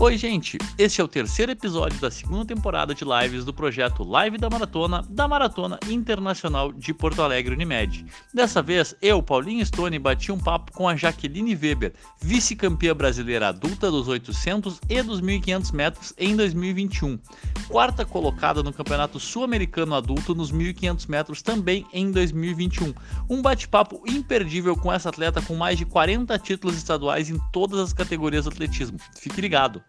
Oi, gente! Este é o terceiro episódio da segunda temporada de lives do projeto Live da Maratona, da Maratona Internacional de Porto Alegre Unimed. Dessa vez, eu, Paulinho Stone, bati um papo com a Jaqueline Weber, vice-campeã brasileira adulta dos 800 e dos 1500 metros em 2021, quarta colocada no Campeonato Sul-Americano Adulto nos 1500 metros também em 2021. Um bate-papo imperdível com essa atleta com mais de 40 títulos estaduais em todas as categorias do atletismo. Fique ligado!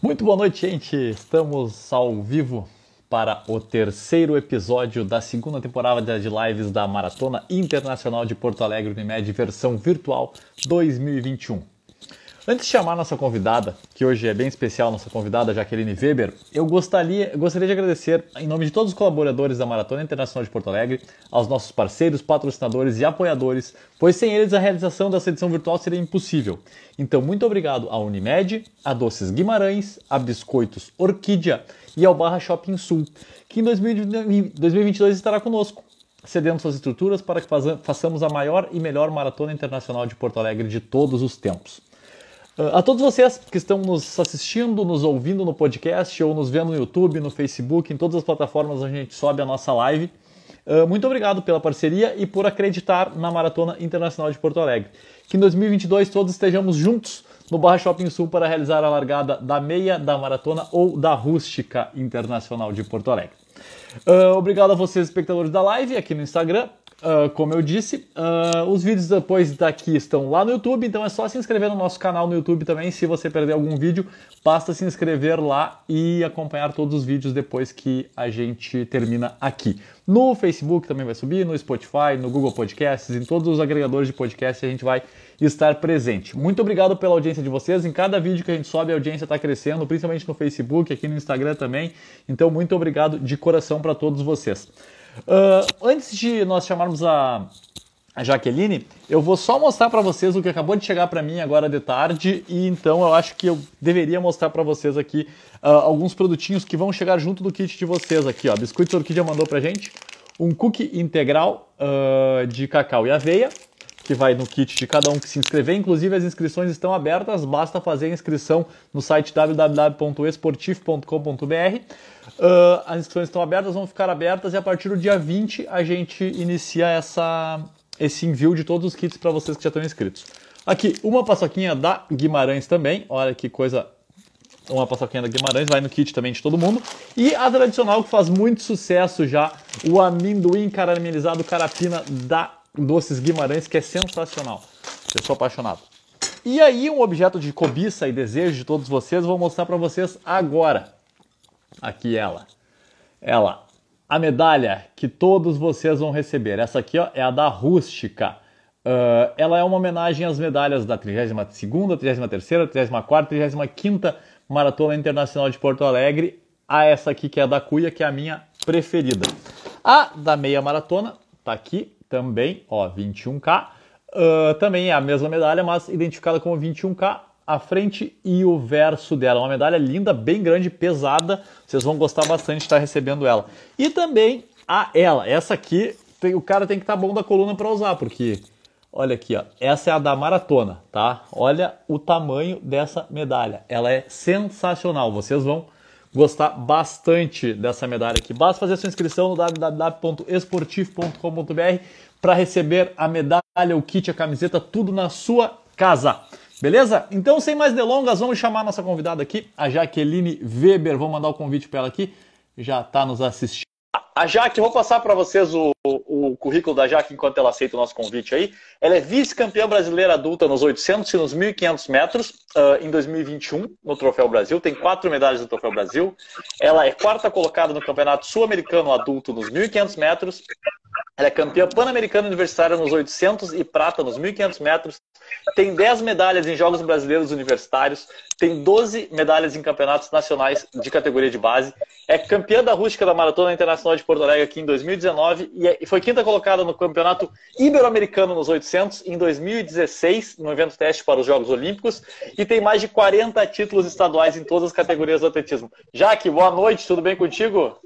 Muito boa noite, gente. Estamos ao vivo para o terceiro episódio da segunda temporada de lives da Maratona Internacional de Porto Alegre Unimed versão virtual 2021. Antes de chamar nossa convidada, que hoje é bem especial, nossa convidada Jaqueline Weber, eu gostaria, gostaria de agradecer, em nome de todos os colaboradores da Maratona Internacional de Porto Alegre, aos nossos parceiros, patrocinadores e apoiadores, pois sem eles a realização dessa edição virtual seria impossível. Então, muito obrigado à Unimed, a Doces Guimarães, a Biscoitos Orquídea e ao Barra Shopping Sul, que em 2022 estará conosco cedendo suas estruturas para que façamos a maior e melhor maratona internacional de Porto Alegre de todos os tempos. A todos vocês que estão nos assistindo, nos ouvindo no podcast ou nos vendo no YouTube, no Facebook, em todas as plataformas a gente sobe a nossa live. Muito obrigado pela parceria e por acreditar na Maratona Internacional de Porto Alegre. Que em 2022 todos estejamos juntos no Barra Shopping Sul para realizar a largada da meia, da maratona ou da rústica internacional de Porto Alegre. obrigado a vocês, espectadores da live, aqui no Instagram. Uh, como eu disse, uh, os vídeos depois daqui estão lá no YouTube, então é só se inscrever no nosso canal no YouTube também. Se você perder algum vídeo, basta se inscrever lá e acompanhar todos os vídeos depois que a gente termina aqui. No Facebook também vai subir, no Spotify, no Google Podcasts, em todos os agregadores de podcast a gente vai estar presente. Muito obrigado pela audiência de vocês. Em cada vídeo que a gente sobe, a audiência está crescendo, principalmente no Facebook, aqui no Instagram também. Então, muito obrigado de coração para todos vocês. Uh, antes de nós chamarmos a, a Jaqueline, eu vou só mostrar para vocês o que acabou de chegar para mim agora de tarde e então eu acho que eu deveria mostrar para vocês aqui uh, alguns produtinhos que vão chegar junto do kit de vocês aqui, ó. Biscoitos Orquídea mandou pra gente um cookie integral uh, de cacau e aveia, que vai no kit de cada um que se inscrever. Inclusive, as inscrições estão abertas, basta fazer a inscrição no site www.esportif.com.br. Uh, as inscrições estão abertas, vão ficar abertas e a partir do dia 20 a gente inicia essa, esse envio de todos os kits para vocês que já estão inscritos. Aqui, uma paçoquinha da Guimarães também, olha que coisa uma paçoquinha da Guimarães, vai no kit também de todo mundo. E a tradicional que faz muito sucesso já, o amendoim caramelizado carapina da Doces Guimarães, que é sensacional. Eu sou apaixonado. E aí, um objeto de cobiça e desejo de todos vocês, vou mostrar para vocês agora. Aqui ela. Ela. A medalha que todos vocês vão receber. Essa aqui ó, é a da Rústica. Uh, ela é uma homenagem às medalhas da 32ª, 33ª, 34ª, 35ª Maratona Internacional de Porto Alegre. A essa aqui que é a da Cuia, que é a minha preferida. A da meia maratona tá aqui também, ó, 21K. Uh, também é a mesma medalha, mas identificada como 21K a frente e o verso dela. Uma medalha linda, bem grande, pesada. Vocês vão gostar bastante de estar recebendo ela. E também a ela. Essa aqui, tem, o cara tem que estar tá bom da coluna para usar, porque olha aqui, ó. Essa é a da maratona, tá? Olha o tamanho dessa medalha. Ela é sensacional. Vocês vão gostar bastante dessa medalha aqui. Basta fazer sua inscrição no www.esportif.com.br para receber a medalha, o kit, a camiseta, tudo na sua casa. Beleza? Então, sem mais delongas, vamos chamar nossa convidada aqui, a Jaqueline Weber. Vou mandar o convite para ela aqui. Já está nos assistindo. A Jaque, vou passar para vocês o, o, currículo da Jaque enquanto ela aceita o nosso convite aí. Ela é vice-campeã brasileira adulta nos 800 e nos 1.500 metros uh, em 2021 no Troféu Brasil. Tem quatro medalhas no Troféu Brasil. Ela é quarta colocada no Campeonato Sul-Americano Adulto nos 1.500 metros. Ela é campeã pan-americana universitária nos 800 e prata nos 1.500 metros tem 10 medalhas em Jogos Brasileiros Universitários, tem 12 medalhas em campeonatos nacionais de categoria de base, é campeã da rústica da Maratona Internacional de Porto Alegre aqui em 2019 é, e foi quinta colocada no Campeonato Ibero-Americano nos 800 em 2016, no evento teste para os Jogos Olímpicos, e tem mais de 40 títulos estaduais em todas as categorias do atletismo. Jaque, boa noite, tudo bem contigo?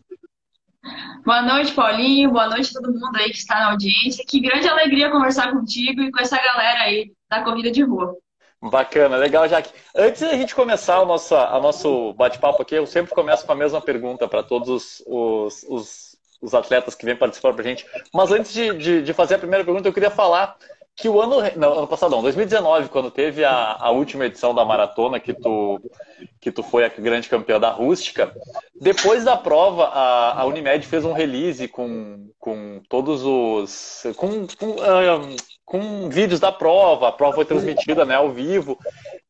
Boa noite, Paulinho. Boa noite a todo mundo aí que está na audiência. Que grande alegria conversar contigo e com essa galera aí da corrida de rua. Bacana, legal, Jaque. Antes da gente começar o nosso, a nosso bate-papo aqui, eu sempre começo com a mesma pergunta para todos os, os, os, os, atletas que vêm participar para a gente. Mas antes de, de, de, fazer a primeira pergunta, eu queria falar que o ano, não, ano passado, não, 2019, quando teve a, a última edição da maratona, que tu, que tu foi a grande campeã da rústica, depois da prova, a, a Unimed fez um release com, com todos os. com, com, uh, com vídeos da prova, a prova foi transmitida né, ao vivo.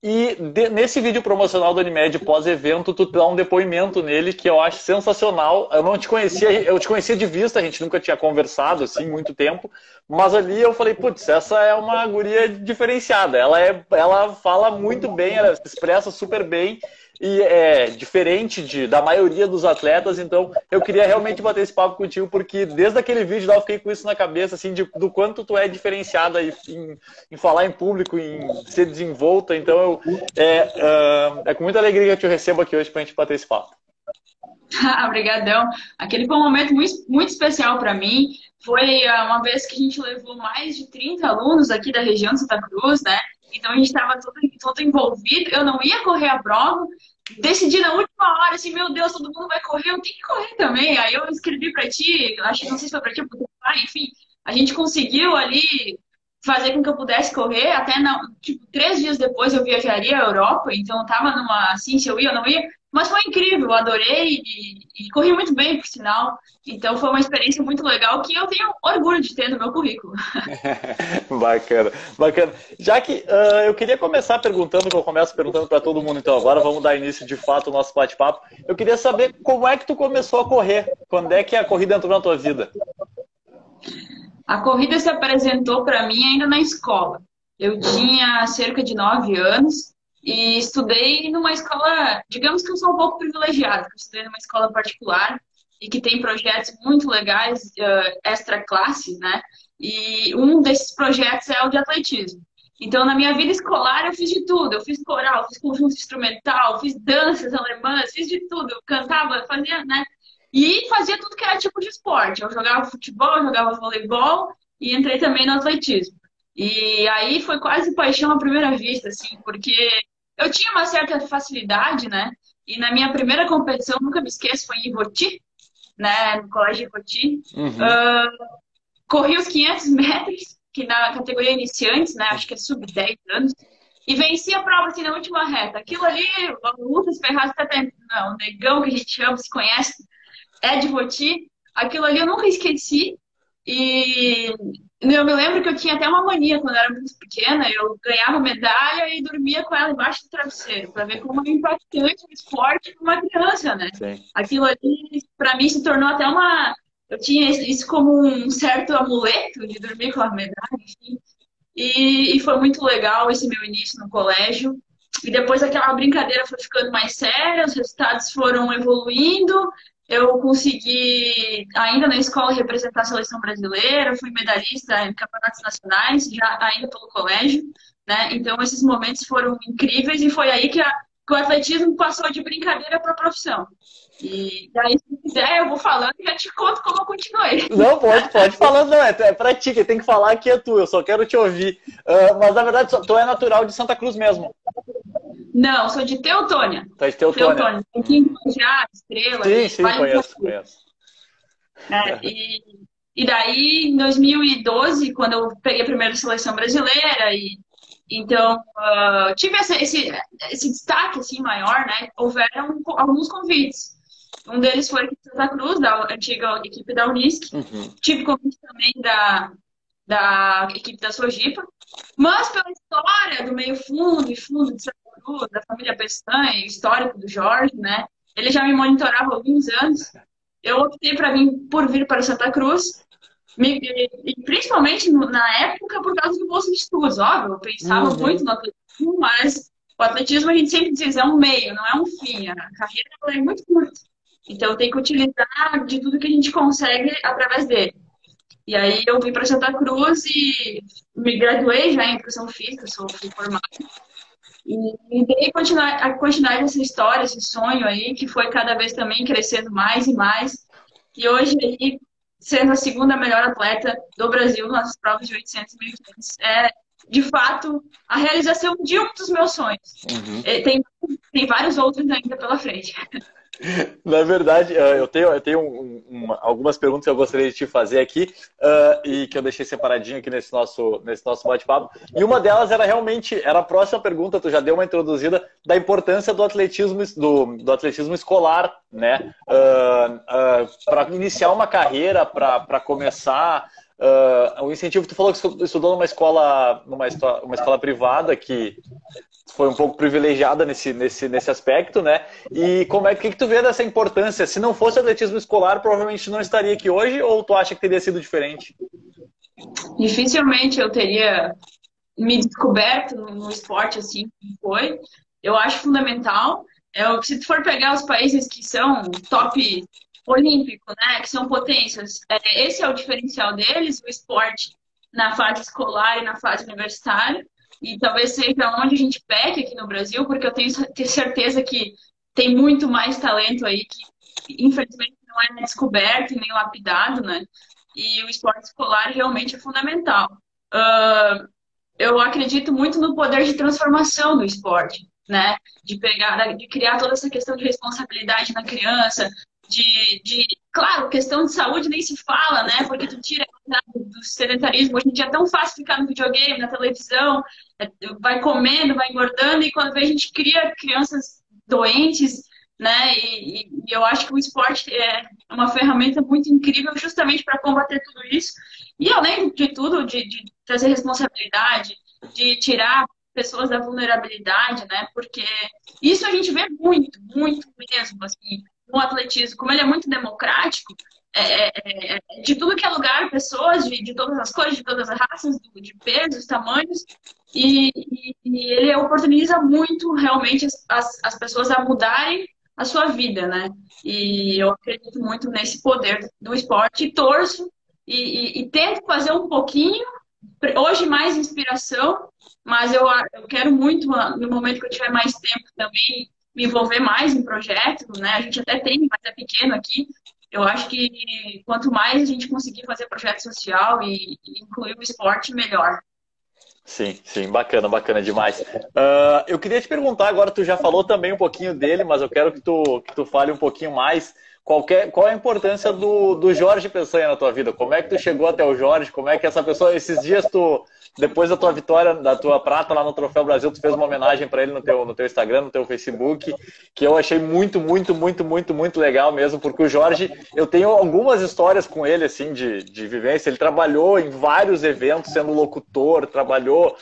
E de, nesse vídeo promocional do Unimed pós-evento, tu dá um depoimento nele que eu acho sensacional. Eu não te conhecia, eu te conhecia de vista, a gente nunca tinha conversado assim muito tempo, mas ali eu falei, putz, essa é uma guria diferenciada. Ela é, ela fala muito bem, ela se expressa super bem e é diferente de, da maioria dos atletas, então eu queria realmente bater esse papo contigo, porque desde aquele vídeo lá eu fiquei com isso na cabeça, assim, de, do quanto tu é diferenciada em, em, falar em público, em ser desenvolta, então eu, é, uh, é com muita alegria que eu te recebo aqui hoje para a gente bater esse papo. Obrigadão. Aquele foi um momento muito, muito especial para mim. Foi uh, uma vez que a gente levou mais de 30 alunos aqui da região de Santa Cruz, né? Então a gente estava todo, todo envolvido. Eu não ia correr a prova, decidi na última hora, assim, meu Deus, todo mundo vai correr, eu tenho que correr também. Aí eu escrevi para ti, acho que não sei se foi para ti, enfim, a gente conseguiu ali fazer com que eu pudesse correr, até não, tipo, três dias depois eu viajaria à Europa, então eu tava numa, assim, se eu ia ou não ia, mas foi incrível, adorei e, e, corri muito bem, por sinal. Então foi uma experiência muito legal que eu tenho orgulho de ter no meu currículo. bacana, bacana. Já que uh, eu queria começar perguntando, que eu começo perguntando para todo mundo, então agora vamos dar início de fato ao nosso bate-papo. Eu queria saber como é que tu começou a correr, quando é que a corrida entrou na tua vida? A corrida se apresentou para mim ainda na escola. Eu tinha cerca de nove anos e estudei numa escola, digamos que eu sou um pouco privilegiada, eu estudei numa escola particular e que tem projetos muito legais, uh, extra classe, né? E um desses projetos é o de atletismo. Então, na minha vida escolar, eu fiz de tudo. Eu fiz coral, fiz conjunto instrumental, fiz danças alemãs, fiz de tudo. Eu cantava, fazia, né? E fazia tudo que era tipo de esporte. Eu jogava futebol, jogava voleibol e entrei também no atletismo. E aí foi quase paixão à primeira vista, assim, porque eu tinha uma certa facilidade, né? E na minha primeira competição, nunca me esqueço, foi em Ivoti, né? No colégio Ivoti. Uhum. Uh, corri os 500 metros, que na categoria iniciantes, né? Acho que é sub 10 anos. E venci a prova, assim, na última reta. Aquilo ali, o Lucas Ferraz, até não, o negão que a gente chama, se conhece, é de Ivoti. Aquilo ali eu nunca esqueci. E eu me lembro que eu tinha até uma mania quando eu era muito pequena. Eu ganhava medalha e dormia com ela embaixo do travesseiro, para ver como é impactante o esporte para uma criança, né? Sim. Aquilo ali, para mim, se tornou até uma. Eu tinha isso como um certo amuleto de dormir com a medalha, enfim. E, e foi muito legal esse meu início no colégio. E depois aquela brincadeira foi ficando mais séria, os resultados foram evoluindo eu consegui, ainda na escola, representar a seleção brasileira, fui medalhista em campeonatos nacionais, já ainda pelo colégio, né? Então, esses momentos foram incríveis e foi aí que, a, que o atletismo passou de brincadeira para profissão. E daí, se quiser, eu vou falando e já te conto como eu continuei. Não, pode, pode falando, não, é, é pra ti, quem tem que falar aqui é tu, eu só quero te ouvir. Uh, mas, na verdade, tu é natural de Santa Cruz mesmo. Não, sou de Teutônia. Tá de Teutônia. Teutônia. Aqui já, Estrela. Sim, sim, conheço, conheço. É, e, e daí, em 2012, quando eu peguei a primeira seleção brasileira, e então uh, tive esse, esse, esse destaque assim, maior, né? Houveram alguns convites. Um deles foi aqui de Santa Cruz, da antiga equipe da Unisc. Uhum. Tive convite também da, da equipe da Sojipa. Mas pela história do meio fundo e fundo de Santa Da família Pestanha, histórico do Jorge, né? Ele já me monitorava há alguns anos. Eu optei para vir por vir para Santa Cruz, me, e principalmente na época por causa do bolso de estudos, óbvio. Eu pensava uhum. muito no atletismo, mas o atletismo a gente sempre diz é um meio, não é um fim. A carreira é muito curta. Então tem que utilizar de tudo que a gente consegue através dele. E aí eu vim para Santa Cruz e me graduei já em educação física, sou formada. E, dei a continuidade dessa história, esse sonho aí, que foi cada vez também crescendo mais e mais. E hoje aí, sendo a segunda melhor atleta do Brasil nas provas de 800 e 1500, é de fato, a realização de um dos meus sonhos. Uhum. Tem, tem vários outros ainda pela frente. Na verdade, eh, eu tenho, eu tenho um, um, algumas perguntas que eu gostaria de te fazer aqui uh, e que eu deixei separadinho aqui nesse nosso, nesse nosso bate-papo. E uma delas era realmente, era a próxima pergunta, tu já deu uma introduzida, da importância do atletismo, do, do atletismo escolar, né? Uh, uh, para iniciar uma carreira, para começar Uh, o incentivo, tu falou que estudou numa escola, numa uma escola privada que foi um pouco privilegiada nesse, nesse, nesse aspecto, né? E como é que, que tu vê dessa importância? Se não fosse atletismo escolar, provavelmente não estaria aqui hoje, ou tu acha que teria sido diferente? Dificilmente eu teria me descoberto no esporte assim como foi. Eu acho fundamental. É, se tu for pegar os países que são top olímpico, né, que são potências. É, esse é o diferencial deles, o esporte na fase escolar e na fase universitária. E talvez seja onde a gente peca aqui no Brasil, porque eu tenho certeza que tem muito mais talento aí que, infelizmente, não é descoberto nem lapidado, né? E o esporte escolar realmente é fundamental. Uh, eu acredito muito no poder de transformação do esporte, né? De pegar, de criar toda essa questão de responsabilidade na criança, de, de, claro, questão de saúde nem se fala, né? Porque tu tira do sedentarismo. Hoje em dia é tão fácil ficar no videogame, na televisão, é, vai comendo, vai engordando, e quando vê a gente cria crianças doentes, né? E, e eu acho que o esporte é uma ferramenta muito incrível justamente para combater tudo isso. E além de tudo, de, de trazer responsabilidade, de tirar pessoas da vulnerabilidade, né? Porque isso a gente vê muito, muito mesmo, assim o atletismo, como ele é muito democrático, é, é, é, de tudo que é lugar, pessoas de, de todas as cores, de todas as raças, de pesos, tamanhos, e, e, e ele oportuniza muito realmente as, as pessoas a mudarem a sua vida, né? E eu acredito muito nesse poder do esporte e torço e, e, tento fazer um pouquinho, hoje mais inspiração, mas eu, eu quero muito, no momento que eu tiver mais tempo também, me envolver mais em projetos, né? A gente até tem, mas é pequeno aqui. Eu acho que quanto mais a gente conseguir fazer projeto social e, e incluir o esporte, melhor. Sim, sim, bacana, bacana demais. Uh, eu queria te perguntar, agora tu já falou também um pouquinho dele, mas eu quero que tu, que tu fale um pouquinho mais. Qual é a importância do, do Jorge Peçanha na tua vida? Como é que tu chegou até o Jorge? Como é que essa pessoa, esses dias tu, depois da tua vitória, da tua prata lá no Troféu Brasil, tu fez uma homenagem para ele no teu, no teu Instagram, no teu Facebook, que eu achei muito, muito, muito, muito, muito legal mesmo, porque o Jorge, eu tenho algumas histórias com ele, assim, de, de vivência. Ele trabalhou em vários eventos, sendo locutor, trabalhou.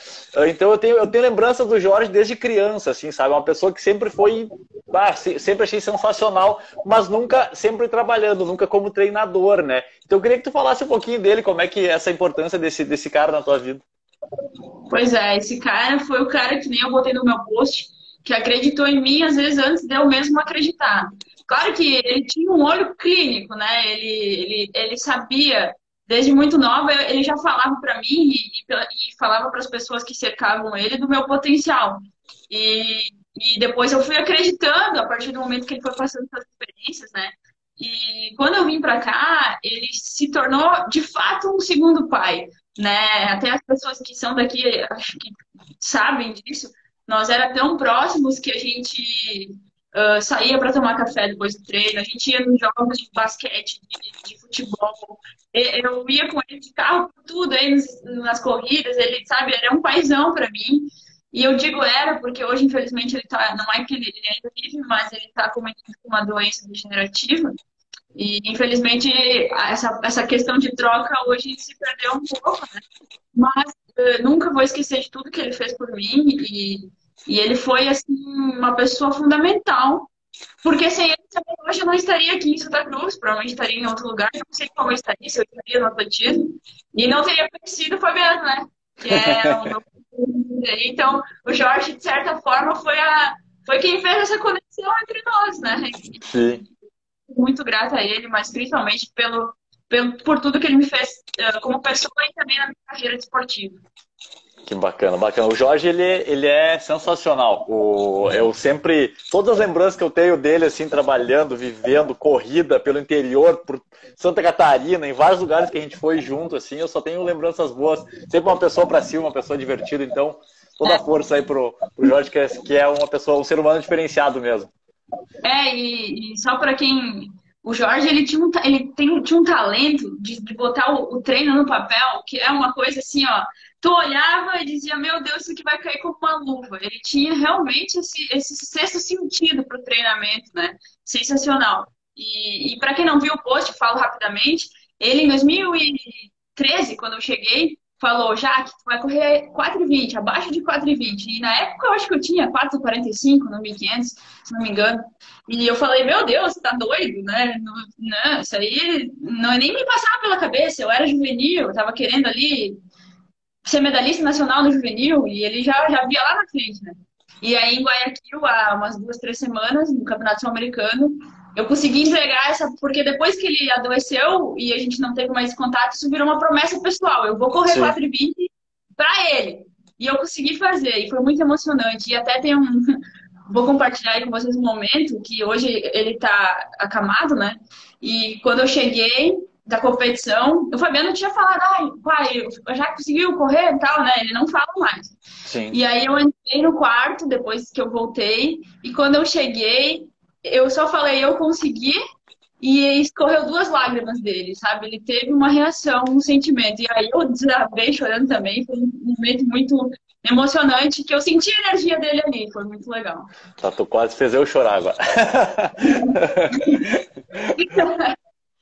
Então eu tenho, eu tenho lembrança do Jorge desde criança, assim, sabe? Uma pessoa que sempre foi. Ah, sempre achei sensacional, mas nunca, sempre trabalhando, nunca como treinador, né? Então eu queria que tu falasse um pouquinho dele, como é que é essa importância desse, desse cara na tua vida. Pois é, esse cara foi o cara que nem eu botei no meu post, que acreditou em mim, às vezes, antes de eu mesmo acreditar. Claro que ele tinha um olho clínico, né? Ele, ele, ele sabia, desde muito nova, ele já falava para mim e, e, falava para as pessoas que cercavam ele do meu potencial. E, e depois eu fui acreditando a partir do momento que ele foi passando essas experiências, né? E quando eu vim para cá, ele se tornou de fato um segundo pai né? Até as pessoas que são daqui, acho que sabem disso. Nós era tão próximos que a gente uh, saía para tomar café depois do treino, a gente ia nos jogos de basquete, de, de futebol. Eu ia com ele de carro, tudo aí nas corridas. Ele, sabe, era um paizão para mim. E eu digo era porque hoje, infelizmente, ele tá. Não é que ele, ainda vive, mas ele está com uma doença degenerativa. E, infelizmente, essa, essa questão de troca hoje se perdeu um pouco, né? Mas uh, nunca vou esquecer de tudo que ele fez por mim e, e ele foi, assim, uma pessoa fundamental. Porque sem ele também hoje eu não estaria aqui em Santa Cruz, provavelmente estaria em outro lugar, não sei como eu estaria, se eu estaria no atletismo. E não teria conhecido o Fabiano, né? Que é o meu... Então, o Jorge, de certa forma, foi, a, foi quem fez essa conexão entre nós, né? Sim muito grata a ele, mas principalmente pelo, pelo, por tudo que ele me fez uh, como pessoa e também na minha carreira esportiva. Que bacana, bacana. O Jorge, ele, ele é sensacional. O, eu sempre, todas as lembranças que eu tenho dele, assim, trabalhando, vivendo, corrida pelo interior, por Santa Catarina, em vários lugares que a gente foi junto, assim, eu só tenho lembranças boas. Sempre uma pessoa para cima, uma pessoa divertida. Então, toda a força aí pro, pro Jorge, que é, que é uma pessoa, um ser humano diferenciado mesmo. É, e, e só para quem o Jorge ele tinha um, ele tem, tinha um talento de, de botar o, o, treino no papel, que é uma coisa assim, ó. Tu olhava e dizia, meu Deus, isso aqui vai cair como uma luva. Ele tinha realmente esse, esse sexto sentido para o treinamento, né? Sensacional. E, e para quem não viu o post, falo rapidamente, ele em 2013, quando eu cheguei, falou, Jaque, tu vai correr 4,20, abaixo de 4,20. E na época eu acho que eu tinha 4,45 no 1.500, se não me engano. E eu falei, meu Deus, tá doido, né? Não, não, isso aí não, nem me passava pela cabeça. Eu era juvenil, eu tava querendo ali ser medalhista nacional no juvenil e ele já, já via lá na frente, né? E aí em Guayaquil, há umas duas, três semanas, no Campeonato Sul-Americano, eu consegui entregar essa, porque depois que ele adoeceu e a gente não teve mais contato, isso virou uma promessa pessoal. Eu vou correr 4,20 para ele. E eu consegui fazer, e foi muito emocionante. E até tem um. Vou compartilhar aí com vocês um momento que hoje ele tá acamado, né? E quando eu cheguei da competição, o Fabiano tinha falado, ai, pai, já conseguiu correr e tal, né? Ele não fala mais. Sim. E aí eu entrei no quarto depois que eu voltei, e quando eu cheguei, eu só falei, eu consegui, e escorreu duas lágrimas dele, sabe? Ele teve uma reação, um sentimento. E aí eu desabei chorando também. Foi um momento muito emocionante que eu senti a energia dele ali. Foi muito legal. Tá, tu quase fez eu chorar agora.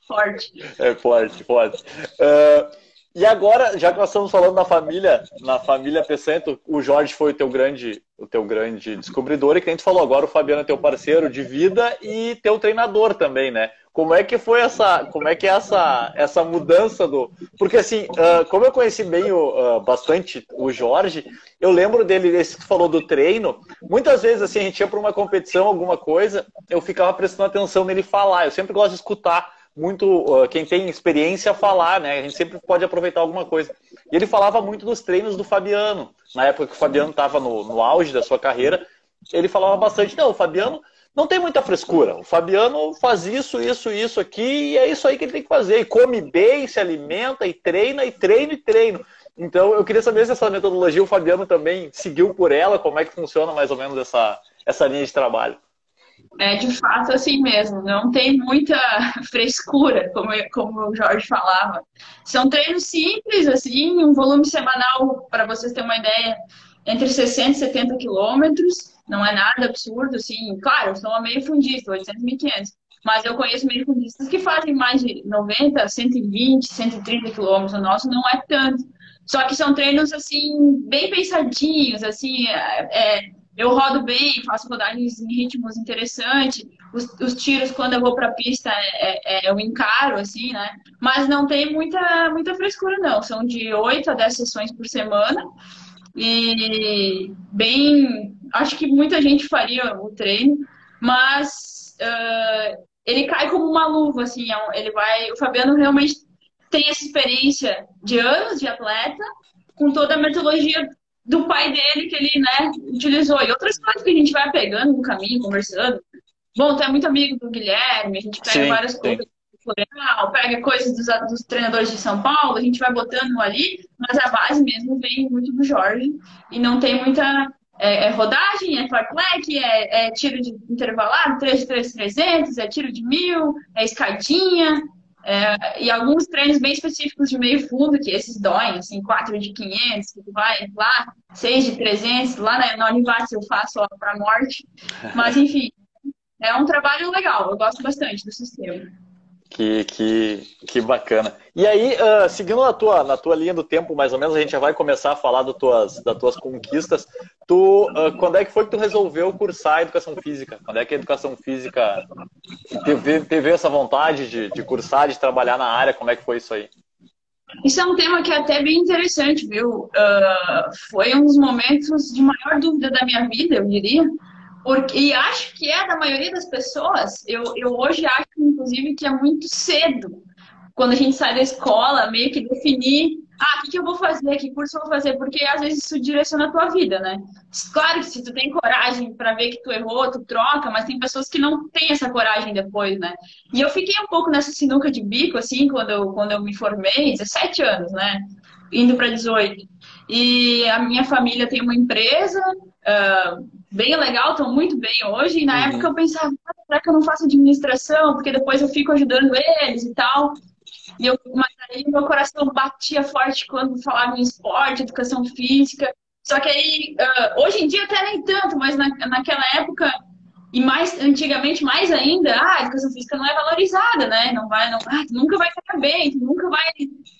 forte. É forte, forte. Uh, e agora, já que nós estamos falando na família, na família Pecento, o Jorge foi o teu grande, o teu grande descobridor e que a gente falou agora, o Fabiano é teu parceiro de vida e teu treinador também, né? Como é que foi essa, como é que é essa, essa mudança do, porque assim, uh, como eu conheci bem o, uh, bastante o Jorge, eu lembro dele, esse que tu falou do treino, muitas vezes assim a gente ia para uma competição, alguma coisa, eu ficava prestando atenção nele falar. Eu sempre gosto de escutar muito uh, quem tem experiência falar, né? A gente sempre pode aproveitar alguma coisa. E ele falava muito dos treinos do Fabiano. Na época que o Fabiano estava no, no auge da sua carreira, ele falava bastante, não, o Fabiano não tem muita frescura. O Fabiano faz isso, isso, isso aqui, e é isso aí que ele tem que fazer. E come bem, se alimenta, e treina, e treina, e treina. Então, eu queria saber se essa metodologia o Fabiano também seguiu por ela, como é que funciona mais ou menos essa, essa linha de trabalho. É de fato assim mesmo, não tem muita frescura, como, como o Jorge falava. São treinos simples, assim, um volume semanal, para vocês terem uma ideia, entre 60 e 70 quilômetros, não é nada absurdo, assim. Claro, uma meio fundista, 800, 1500, mas eu conheço meio fundistas que fazem mais de 90, 120, 130 quilômetros, o nosso não é tanto. Só que são treinos, assim, bem pensadinhos, assim, é, é eu rodo bem, faço rodagens em ritmos interessantes. Os, os tiros, quando eu vou para a pista, é, é, eu encaro, assim, né? Mas não tem muita, muita frescura, não. São de 8 a 10 sessões por semana. E bem. Acho que muita gente faria o treino, mas uh, ele cai como uma luva, assim. É ele vai. O Fabiano realmente tem essa experiência de anos de atleta, com toda a metodologia do pai dele que ele, né, utilizou. E outras coisas que a gente vai pegando no caminho, conversando. Bom, tu é muito amigo do Guilherme, a gente pega sim, várias sim. coisas Florenal, pega coisas dos, dos, treinadores de São Paulo, a gente vai botando ali, mas a base mesmo vem muito do Jorge e não tem muita é, é rodagem, é fartlek, é, é, tiro de intervalado, 3 de 3, 300, é tiro de mil, é escadinha, é, e alguns treinos bem específicos de meio fundo, que esses doem, assim, 4 de 500, que vai lá, 6 de 300, lá na, na Univates eu faço para morte. Mas, enfim, é um trabalho legal, eu gosto bastante do sistema. Que, que, que bacana. E aí, uh, seguindo na tua, na tua linha do tempo, mais ou menos, a gente já vai começar a falar do tuas, das tuas conquistas. Tu, uh, quando é que foi que tu resolveu cursar Educação Física? Quando é que a Educação Física teve, teve essa vontade de, de cursar, de trabalhar na área? Como é que foi isso aí? Isso é um tema que é até bem interessante, viu? Uh, foi um dos momentos de maior dúvida da minha vida, eu diria porque, e acho que é da maioria das pessoas. Eu, eu hoje acho, inclusive, que é muito cedo quando a gente sai da escola, meio que definir ah, o que, que eu vou fazer, que curso eu vou fazer, porque às vezes isso direciona a tua vida, né? Claro que se tu tem coragem para ver que tu errou, tu troca, mas tem pessoas que não têm essa coragem depois, né? E eu fiquei um pouco nessa sinuca de bico, assim, quando eu, quando eu me formei, 17 anos, né? Indo para 18. E a minha família tem uma empresa uh, bem legal, estão muito bem hoje, e na uhum. época eu pensava, ah, será que eu não faço administração? Porque depois eu fico ajudando eles e tal. E eu, mas aí meu coração batia forte quando falava em esporte, educação física. Só que aí, uh, hoje em dia até nem tanto, mas na, naquela época, e mais antigamente mais ainda, ah, a educação física não é valorizada, né? Não vai, não, ah, tu nunca vai ficar bem, tu nunca vai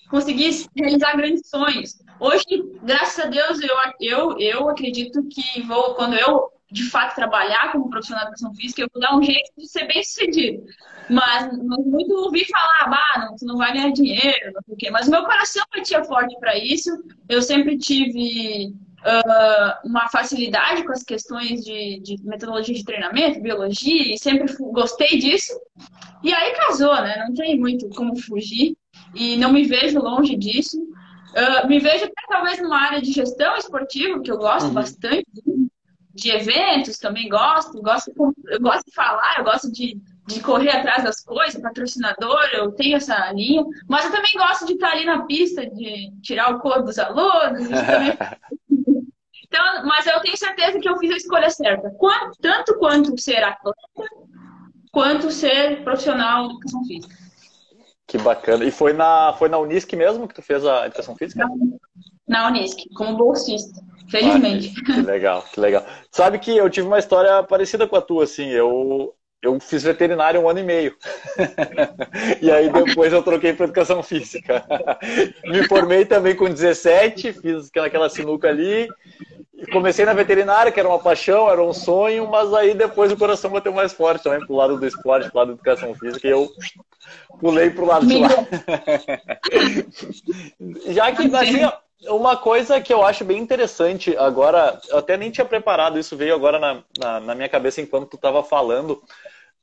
conseguir realizar grandes sonhos. Hoje, graças a Deus, eu, eu, eu acredito que vou, quando eu de fato trabalhar como profissional de educação física, eu vou dar um jeito de ser bem sucedido. Mas muito ouvi falar, bah, não, tu não vai ganhar dinheiro, não sei o quê. Mas meu coração batia forte para isso. Eu sempre tive uh, uma facilidade com as questões de, de, metodologia de treinamento, biologia, e sempre gostei disso. E aí casou, né? Não tem muito como fugir. E não me vejo longe disso. Uh, me vejo até talvez numa área de gestão esportiva, que eu gosto uhum. bastante de eventos, também gosto, gosto, eu gosto de falar, eu gosto de, de correr atrás das coisas, patrocinador, eu tenho essa linha, mas eu também gosto de estar ali na pista, de tirar o corpo dos alunos, também... Então, mas eu tenho certeza que eu fiz a escolha certa. Quanto, tanto quanto ser atleta, quanto ser profissional de educação física. Que bacana. E foi na, foi na Unisc mesmo que tu fez a educação física? Na, na Unisc, como bolsista. Felizmente. Ah, que legal, que legal. Sabe que eu tive uma história parecida com a tua, assim. Eu, eu fiz veterinário um ano e meio. e aí depois eu troquei para educação física. Me formei também com 17, fiz aquela sinuca ali. Comecei na veterinária, que era uma paixão, era um sonho, mas aí depois o coração bateu mais forte também pro lado do esporte, pro lado da educação física, e eu pulei pro lado de lá. Já que assim, uma coisa que eu acho bem interessante agora, eu até nem tinha preparado, isso veio agora na, na, na minha cabeça enquanto tu estava falando.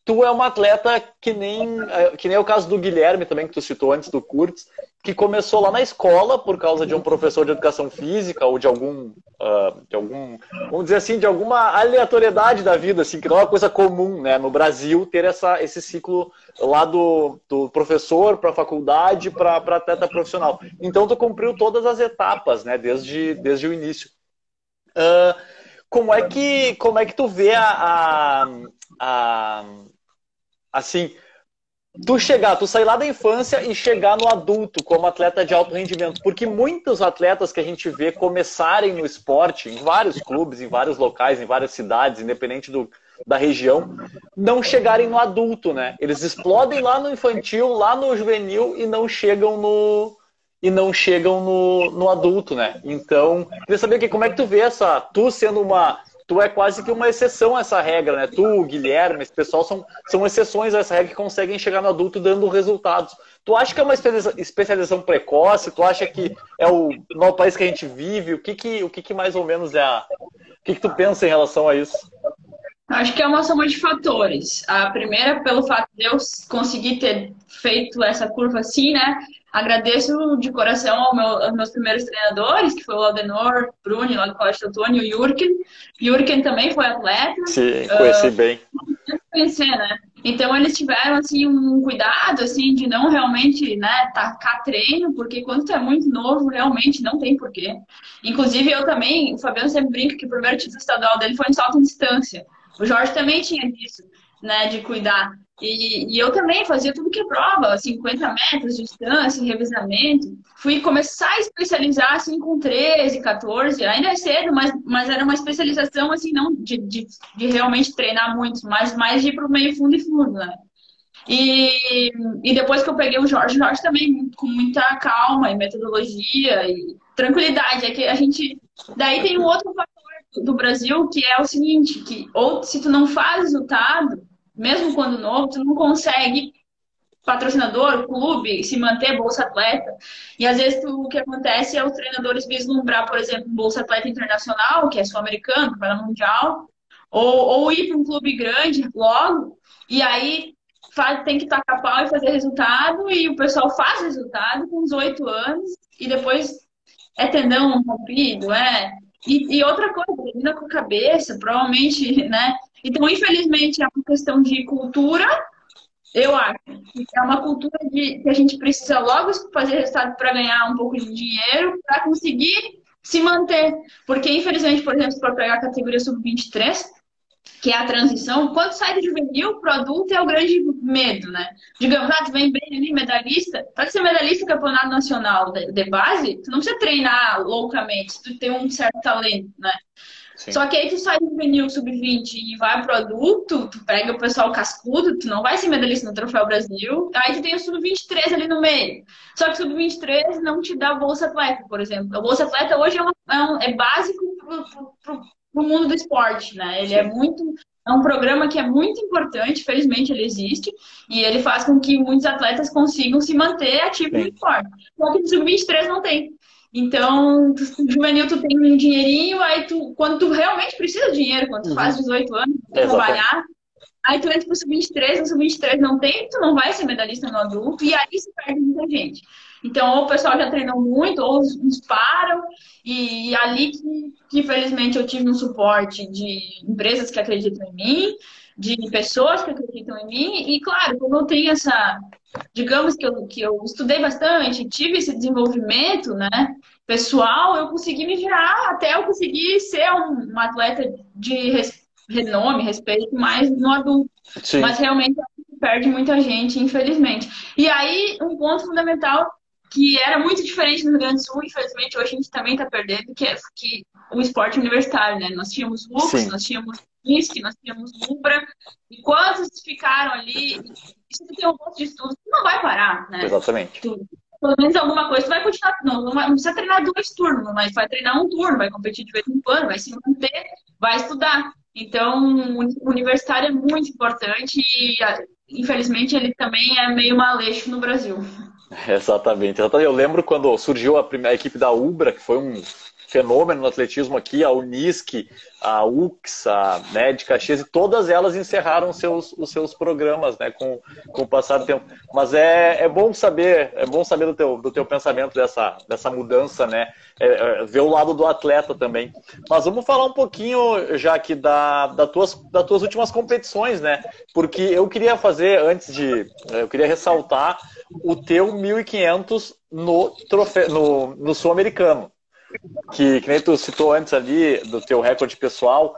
Tu é uma atleta que nem, é, que nem o caso do Guilherme também, que tu citou antes do Kurtz, que começou lá na escola por causa de um professor de educação física ou de algum, uh, de algum, vamos dizer assim, de alguma aleatoriedade da vida, assim, que não é uma coisa comum, né, no Brasil ter essa, esse ciclo lá do, do professor para a faculdade para atleta profissional. Então tu cumpriu todas as etapas, né, desde, desde o início. Uh, como é que como é que tu vê a, a, a assim tu chegar, tu sair lá da infância e chegar no adulto como atleta de alto rendimento, porque muitos atletas que a gente vê começarem no esporte, em vários clubes, em vários locais, em várias cidades, independente do, da região, não chegarem no adulto, né? Eles explodem lá no infantil, lá no juvenil e não chegam no e não chegam no, no adulto, né? Então, queria saber que como é que tu vê essa, tu sendo uma tu é quase que uma exceção a essa regra, né? Tu, Guilherme, esse pessoal são, são exceções a essa regra que conseguem chegar no adulto dando resultados. Tu acha que é uma especialização precoce? Tu acha que é o no país que a gente vive? O que que, o que, que mais ou menos é a... O que, que tu pensa em relação a isso? Acho que é uma soma de fatores. A primeira, pelo fato de eu conseguir ter feito essa curva assim, né? Agradeço de coração ao meu, aos meus primeiros treinadores, que foi o Aldenor, Bruni, lá do Colégio Antônio, e o Jurgen. Jurgen também foi atleta. Sim, conheci uh, bem. Conhecer, né? Então eles tiveram assim um cuidado assim de não realmente, né, tacar treino, porque quando tu é muito novo, realmente não tem porquê. Inclusive eu também, o Fabiano sempre brinca que o primeiro título estadual dele foi em salto em distância. O Jorge também tinha disso, né, de cuidar. E, e, eu também fazia tudo que é prova, 50 metros de distância, revisamento. Fui começar a especializar assim com 13, 14, ainda é cedo, mas, mas era uma especialização assim, não de, de, de realmente treinar muito, mas mais de ir para o meio fundo e fundo, né? E, e depois que eu peguei o Jorge, o Jorge também com muita calma e metodologia e tranquilidade. É que a gente. Daí tem um outro fator do Brasil que é o seguinte, que ou se tu não faz resultado mesmo quando novo, tu não consegue patrocinador, clube, se manter bolsa atleta. E às vezes tu, o que acontece é os treinadores vislumbrar, por exemplo, bolsa atleta internacional, que é sul-americano, para mundial, ou, ou ir para um clube grande logo, e aí faz, tem que tacar pau e fazer resultado, e o pessoal faz resultado com 18 anos, e depois é tendão rompido, é. E, e outra coisa, ainda com a cabeça, provavelmente, né? Então, infelizmente, uma questão de cultura, eu acho. É uma cultura de, que a gente precisa logo fazer resultado para ganhar um pouco de dinheiro, para conseguir se manter. Porque, infelizmente, por exemplo, se for pegar a categoria sub-23, que é a transição, quando sai do juvenil para adulto é o grande medo, né? Digamos, ah, tu vem bem ali, medalhista, para ser medalhista do campeonato nacional de, base, tu não precisa treinar loucamente, tu tem um certo talento, né? Sim. Só que aí tu sai do juvenil sub-20 e vai pro adulto, tu pega o pessoal cascudo, tu não vai ser medalhista no Troféu Brasil, aí tu tem o sub-23 ali no meio. Só que o sub-23 não te dá bolsa atleta, por exemplo. A bolsa atleta hoje é, uma, é, um, é básico pro, pro, pro no mundo do esporte, né? Ele é Sim. é muito é um programa que é muito importante, felizmente ele existe, e ele faz com que muitos atletas consigam se manter ativos no esporte. Só que no sub-23 não tem. Então, no juvenil tu tem um dinheirinho, aí tu, quando tu realmente precisa de dinheiro, quando tu uhum. faz 18 anos, trabalhar, aí tu entra pro sub-23, no sub-23 não tem, tu não vai ser medalhista no adulto, e aí se perde muita gente. Então, ou o pessoal já treinou muito, ou uns param, e, ali que, que, infelizmente, eu tive um suporte de empresas que acreditam em mim, de pessoas que acreditam em mim, e claro, como eu tenho essa, digamos que eu, que eu estudei bastante, tive esse desenvolvimento, né, pessoal, eu consegui me virar até eu conseguir ser um, um atleta de res, renome, respeito, mais no adulto. Sim. Mas realmente perde muita gente, infelizmente. E aí, um ponto fundamental que era muito diferente no Rio Grande do Sul, infelizmente hoje a gente também está perdendo, que é que o esporte universitário, né? Nós tínhamos Lux, nós tínhamos NISC, nós tínhamos Ubra, e quantos ficaram ali, isso tem um monte de estudos, não vai parar, né? Exatamente. Tu, pelo menos alguma coisa, tu vai continuar, não, não, vai, não precisa treinar dois turnos, mas vai treinar um turno, vai competir de vez em quando, vai se manter, vai estudar. Então, o universitário é muito importante e, infelizmente, ele também é meio maleixo no Brasil. Exatamente, Eu lembro quando surgiu a, primeira, a equipe da Ubra, que foi um fenômeno no atletismo aqui, a Unisc, a UX, a né, de Caxias, e todas elas encerraram seus, os seus programas né, com, com o passar do tempo. Mas é, é bom saber, é bom saber do teu, do teu pensamento dessa, dessa mudança, né? É, é, ver o lado do atleta também. Mas vamos falar um pouquinho, já que da, da tuas, das tuas últimas competições, né? Porque eu queria fazer, antes de. Eu queria ressaltar o teu 1.500 no, no, no Sul-Americano. Que, que nem tu citou antes ali do teu recorde pessoal.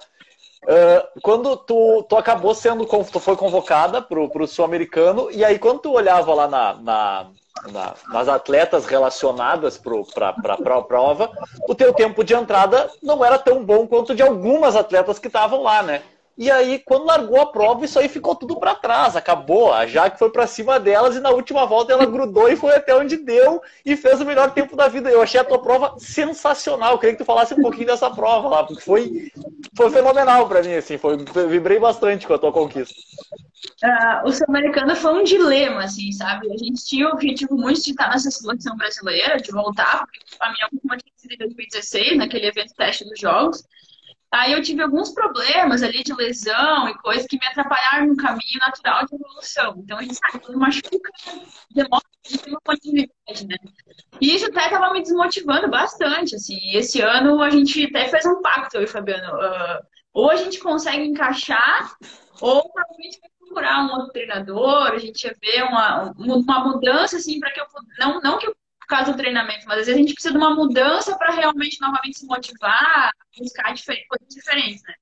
Uh, quando tu, tu acabou sendo, tu foi convocada para o Sul-Americano, e aí quando tu olhava lá na, na, na nas atletas relacionadas para a prova, o teu tempo de entrada não era tão bom quanto de algumas atletas que estavam lá, né? E aí, quando largou a prova, isso aí ficou tudo para trás, acabou. A Jaque foi para cima delas e na última volta ela grudou e foi até onde deu e fez o melhor tempo da vida. Eu achei a tua prova sensacional. Eu queria que tu falasse um pouquinho dessa prova lá, porque foi, foi fenomenal para mim, assim, foi, vibrei bastante com a tua conquista. Uh, o Sul-Americano foi um dilema, assim, sabe? A gente tinha o objetivo muito de estar nessa seleção brasileira, de voltar, porque a minha última tinha sido em 2016, naquele evento teste dos Jogos. Aí eu tive alguns problemas ali de lesão e coisas que me atrapalharam no caminho natural de evolução. Então a gente sabe, quando machuca, demora ter uma continuidade, né? E isso até estava me desmotivando bastante, assim. Esse ano a gente até fez um pacto, eu e Fabiano. Uh, ou a gente consegue encaixar, ou provavelmente vai procurar um outro treinador, a gente ia ver uma, uma mudança, assim, para que eu... Não, não que eu causa do treinamento, mas às vezes a gente precisa de uma mudança para realmente novamente se motivar, buscar diferente, coisas diferentes, né?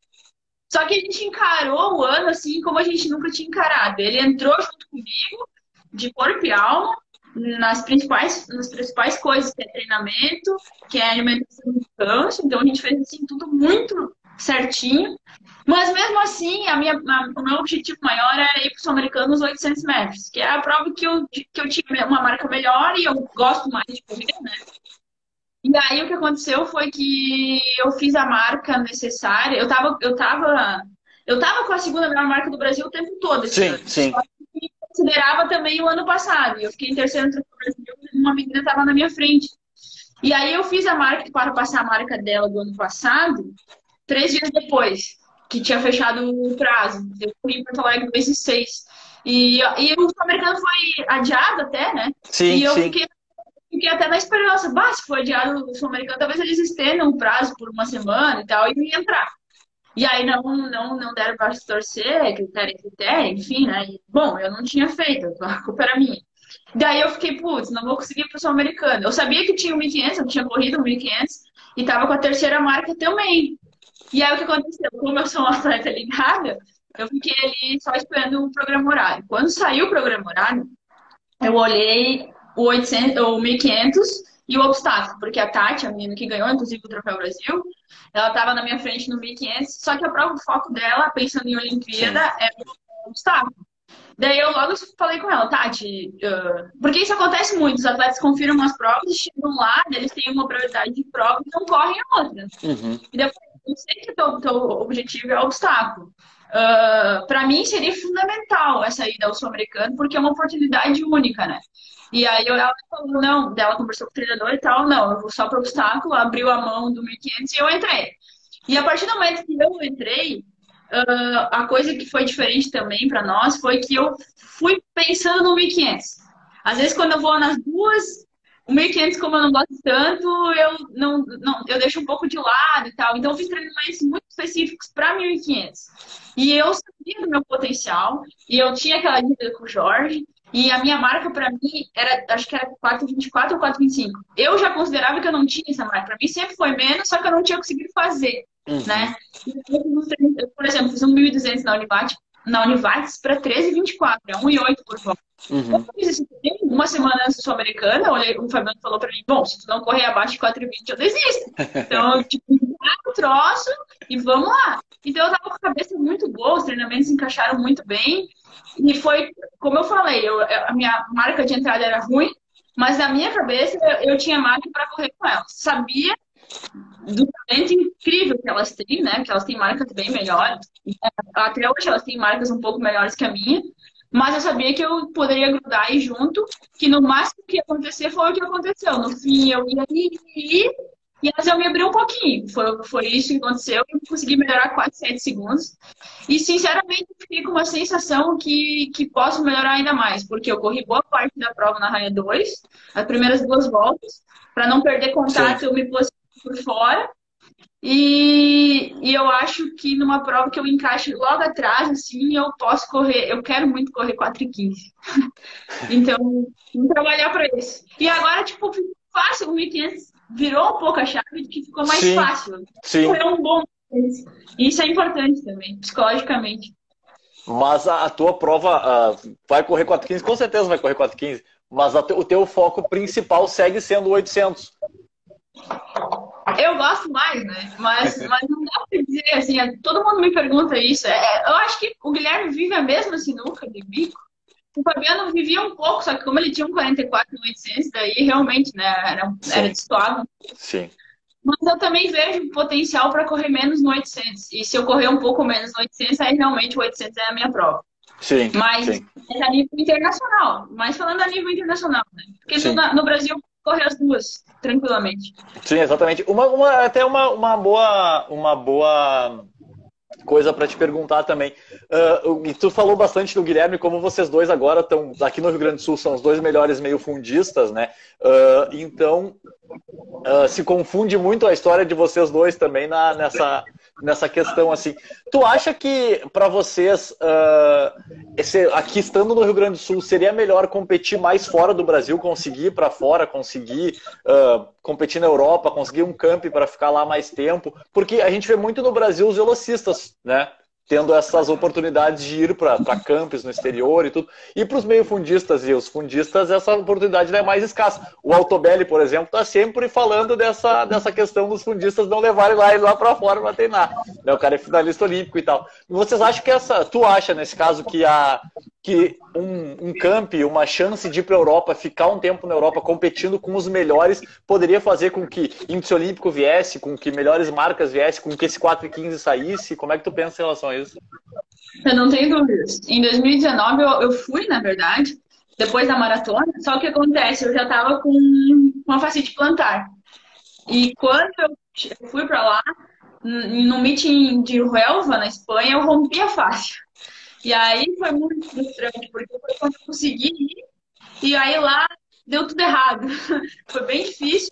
Só que a gente encarou o ano assim como a gente nunca tinha encarado. Ele entrou junto comigo, de corpo e alma, nas principais, nas principais coisas, que é treinamento, que é alimentação e descanso. Então a gente fez assim tudo muito certinho. Mas mesmo assim, a minha, a, o meu objetivo maior era ir para o Sul-Americano nos 800 metros, que é a prova que eu, que eu tinha uma marca melhor e eu gosto mais de correr, né? E aí o que aconteceu foi que eu fiz a marca necessária. Eu tava, eu tava, eu tava com a segunda melhor marca do Brasil o tempo todo. Sim, ano. sim. Eu considerava também o ano passado. Eu fiquei em terceiro no Brasil, uma menina estava na minha frente. E aí eu fiz a marca para passar a marca dela do ano passado, três dias depois que tinha fechado o prazo. Eu fui em Porto Alegre mês e seis. E, e o Sul-Americano foi adiado até, né? Sim, e eu sim. Fiquei, fiquei até na esperança, bah, se for adiado o Sul-Americano, talvez eles estendam o prazo por uma semana e tal, e entrar. E aí não, não, não deram para se torcer, critério, critério, enfim, né? E, bom, eu não tinha feito, a culpa era minha. Daí eu fiquei, putz, não vou conseguir pro Sul-Americano. Eu sabia que tinha o 1.500, eu tinha corrido o 1.500 e tava com a terceira marca também. E aí o que aconteceu? Como eu sou uma atleta ligada, eu fiquei ali só esperando o programa horário. Quando saiu o programa horário, eu olhei o, 800, o 1500 e o obstáculo, porque a Tati, a menina que ganhou, inclusive, o Troféu Brasil, ela estava na minha frente no 1500, só que a prova, o foco dela, pensando em Olimpíada, Sim. é o obstáculo. Daí eu logo falei com ela, Tati, uh... porque isso acontece muito, os atletas confirmam as provas, chegam lá, eles têm uma prioridade de prova e não correm a outra. Uhum. E depois, eu sei que o teu, teu objetivo é o obstáculo. Uh, para mim seria fundamental essa ida ao sul-americano, porque é uma oportunidade única, né? E aí ela falou, não, dela conversou com o treinador e tal, não, eu vou só para o obstáculo, abriu a mão do 1500 e eu entrei. E a partir do momento que eu entrei, uh, a coisa que foi diferente também para nós foi que eu fui pensando no 1500. Às vezes, quando eu vou nas duas, o 1500, como eu não gosto tanto, eu não, não eu deixo um pouco de lado e tal. Então, eu fiz treinamentos muito específicos para 1500. E eu sabia do meu potencial, e eu tinha aquela dívida com o Jorge. E a minha marca, para mim, era, acho que era 4,24 ou 4,25. Eu já considerava que eu não tinha essa marca. Para mim sempre foi menos, só que eu não tinha conseguido fazer. Uhum. Né? Eu, por exemplo, fiz um 1.200 na Univates, na Univates para 13,24, é 1,8 por volta. Uhum. Eu fiz isso uma semana Sul-Americana, o Fabiano falou para mim, bom, se tu não correr abaixo de 4,20, eu desisto. Então, eu tipo, o troço e vamos lá. Então, eu tava com a cabeça muito boa, os treinamentos encaixaram muito bem. E foi, como eu falei, eu, a minha marca de entrada era ruim, mas na minha cabeça eu, eu tinha marca para correr com ela. Sabia do talento incrível que elas têm, né? Que elas têm marcas bem melhores. Até hoje elas têm marcas um pouco melhores que a minha. Mas eu sabia que eu poderia grudar aí junto, que no máximo que ia acontecer foi o que aconteceu. No fim, eu ia ir, e elas eu me abri um pouquinho. Foi, foi isso que aconteceu. Eu consegui melhorar quase 7 segundos. E, sinceramente, fiquei com uma sensação que, que posso melhorar ainda mais, porque eu corri boa parte da prova na raia 2, as primeiras duas voltas. Para não perder contato, Sim. eu me posicionei por fora. E, e, eu acho que numa prova que eu encaixe logo atrás, assim, eu posso correr. Eu quero muito correr 4 e 15. então, vamos trabalhar para isso. E agora, tipo, fácil, o 1500 virou um pouco a chave de que ficou mais sim, fácil. Sim. Foi um bom. Isso é importante também, psicologicamente. Mas a, a tua prova uh, vai correr 415, com certeza vai correr 415, mas te, o teu foco principal segue sendo 800. Eu gosto mais, né? Mas, mas não dá pra dizer assim, é, todo mundo me pergunta isso. É, eu acho que o Guilherme vive a mesma sinuca de bico. O Fabiano vivia um pouco, só que como ele tinha um 44 no 800, daí realmente, né, era, era destoado. Sim. Mas eu também vejo potencial para correr menos no 800. E se eu correr um pouco menos no 800, aí realmente o 800 é a minha prova. Sim. Mas sim. é a nível internacional. Mas falando a nível internacional, né? Porque no, no, Brasil correr as duas tranquilamente. Sim, exatamente. Uma, uma até uma, uma boa uma boa coisa para te perguntar também. Uh, tu falou bastante do Guilherme, como vocês dois agora estão aqui no Rio Grande do Sul, são os dois melhores meio fundistas, né? Uh, então uh, se confunde muito a história de vocês dois também na, nessa, nessa questão assim. Tu acha que para vocês esse, aqui estando no Rio Grande do Sul seria melhor competir mais fora do Brasil, conseguir para fora, conseguir competir na Europa, conseguir um camp para ficar lá mais tempo? Porque a gente vê muito no Brasil os velocistas, né? Tendo essas oportunidades de ir para campos no exterior e tudo. E para os meio fundistas e os fundistas, essa oportunidade é mais escassa. O Altobelli, por exemplo, está sempre falando dessa, dessa questão dos fundistas não levarem lá ele lá para fora para treinar. Né? O cara é finalista olímpico e tal. E vocês acham que essa. Tu acha, nesse caso, que, a, que um, um camp, uma chance de ir para a Europa, ficar um tempo na Europa competindo com os melhores, poderia fazer com que índice olímpico viesse, com que melhores marcas viessem, com que esse 4 e 15 saísse? Como é que tu pensa em relação a isso? Eu não tenho dúvidas. Em 2019 eu, eu fui, na verdade, depois da maratona, só que acontece? Eu já estava com uma facite plantar. E quando eu fui para lá, no meeting de Huelva, na Espanha, eu rompi a face. E aí foi muito frustrante, porque foi quando eu consegui ir, e aí lá deu tudo errado. foi bem difícil,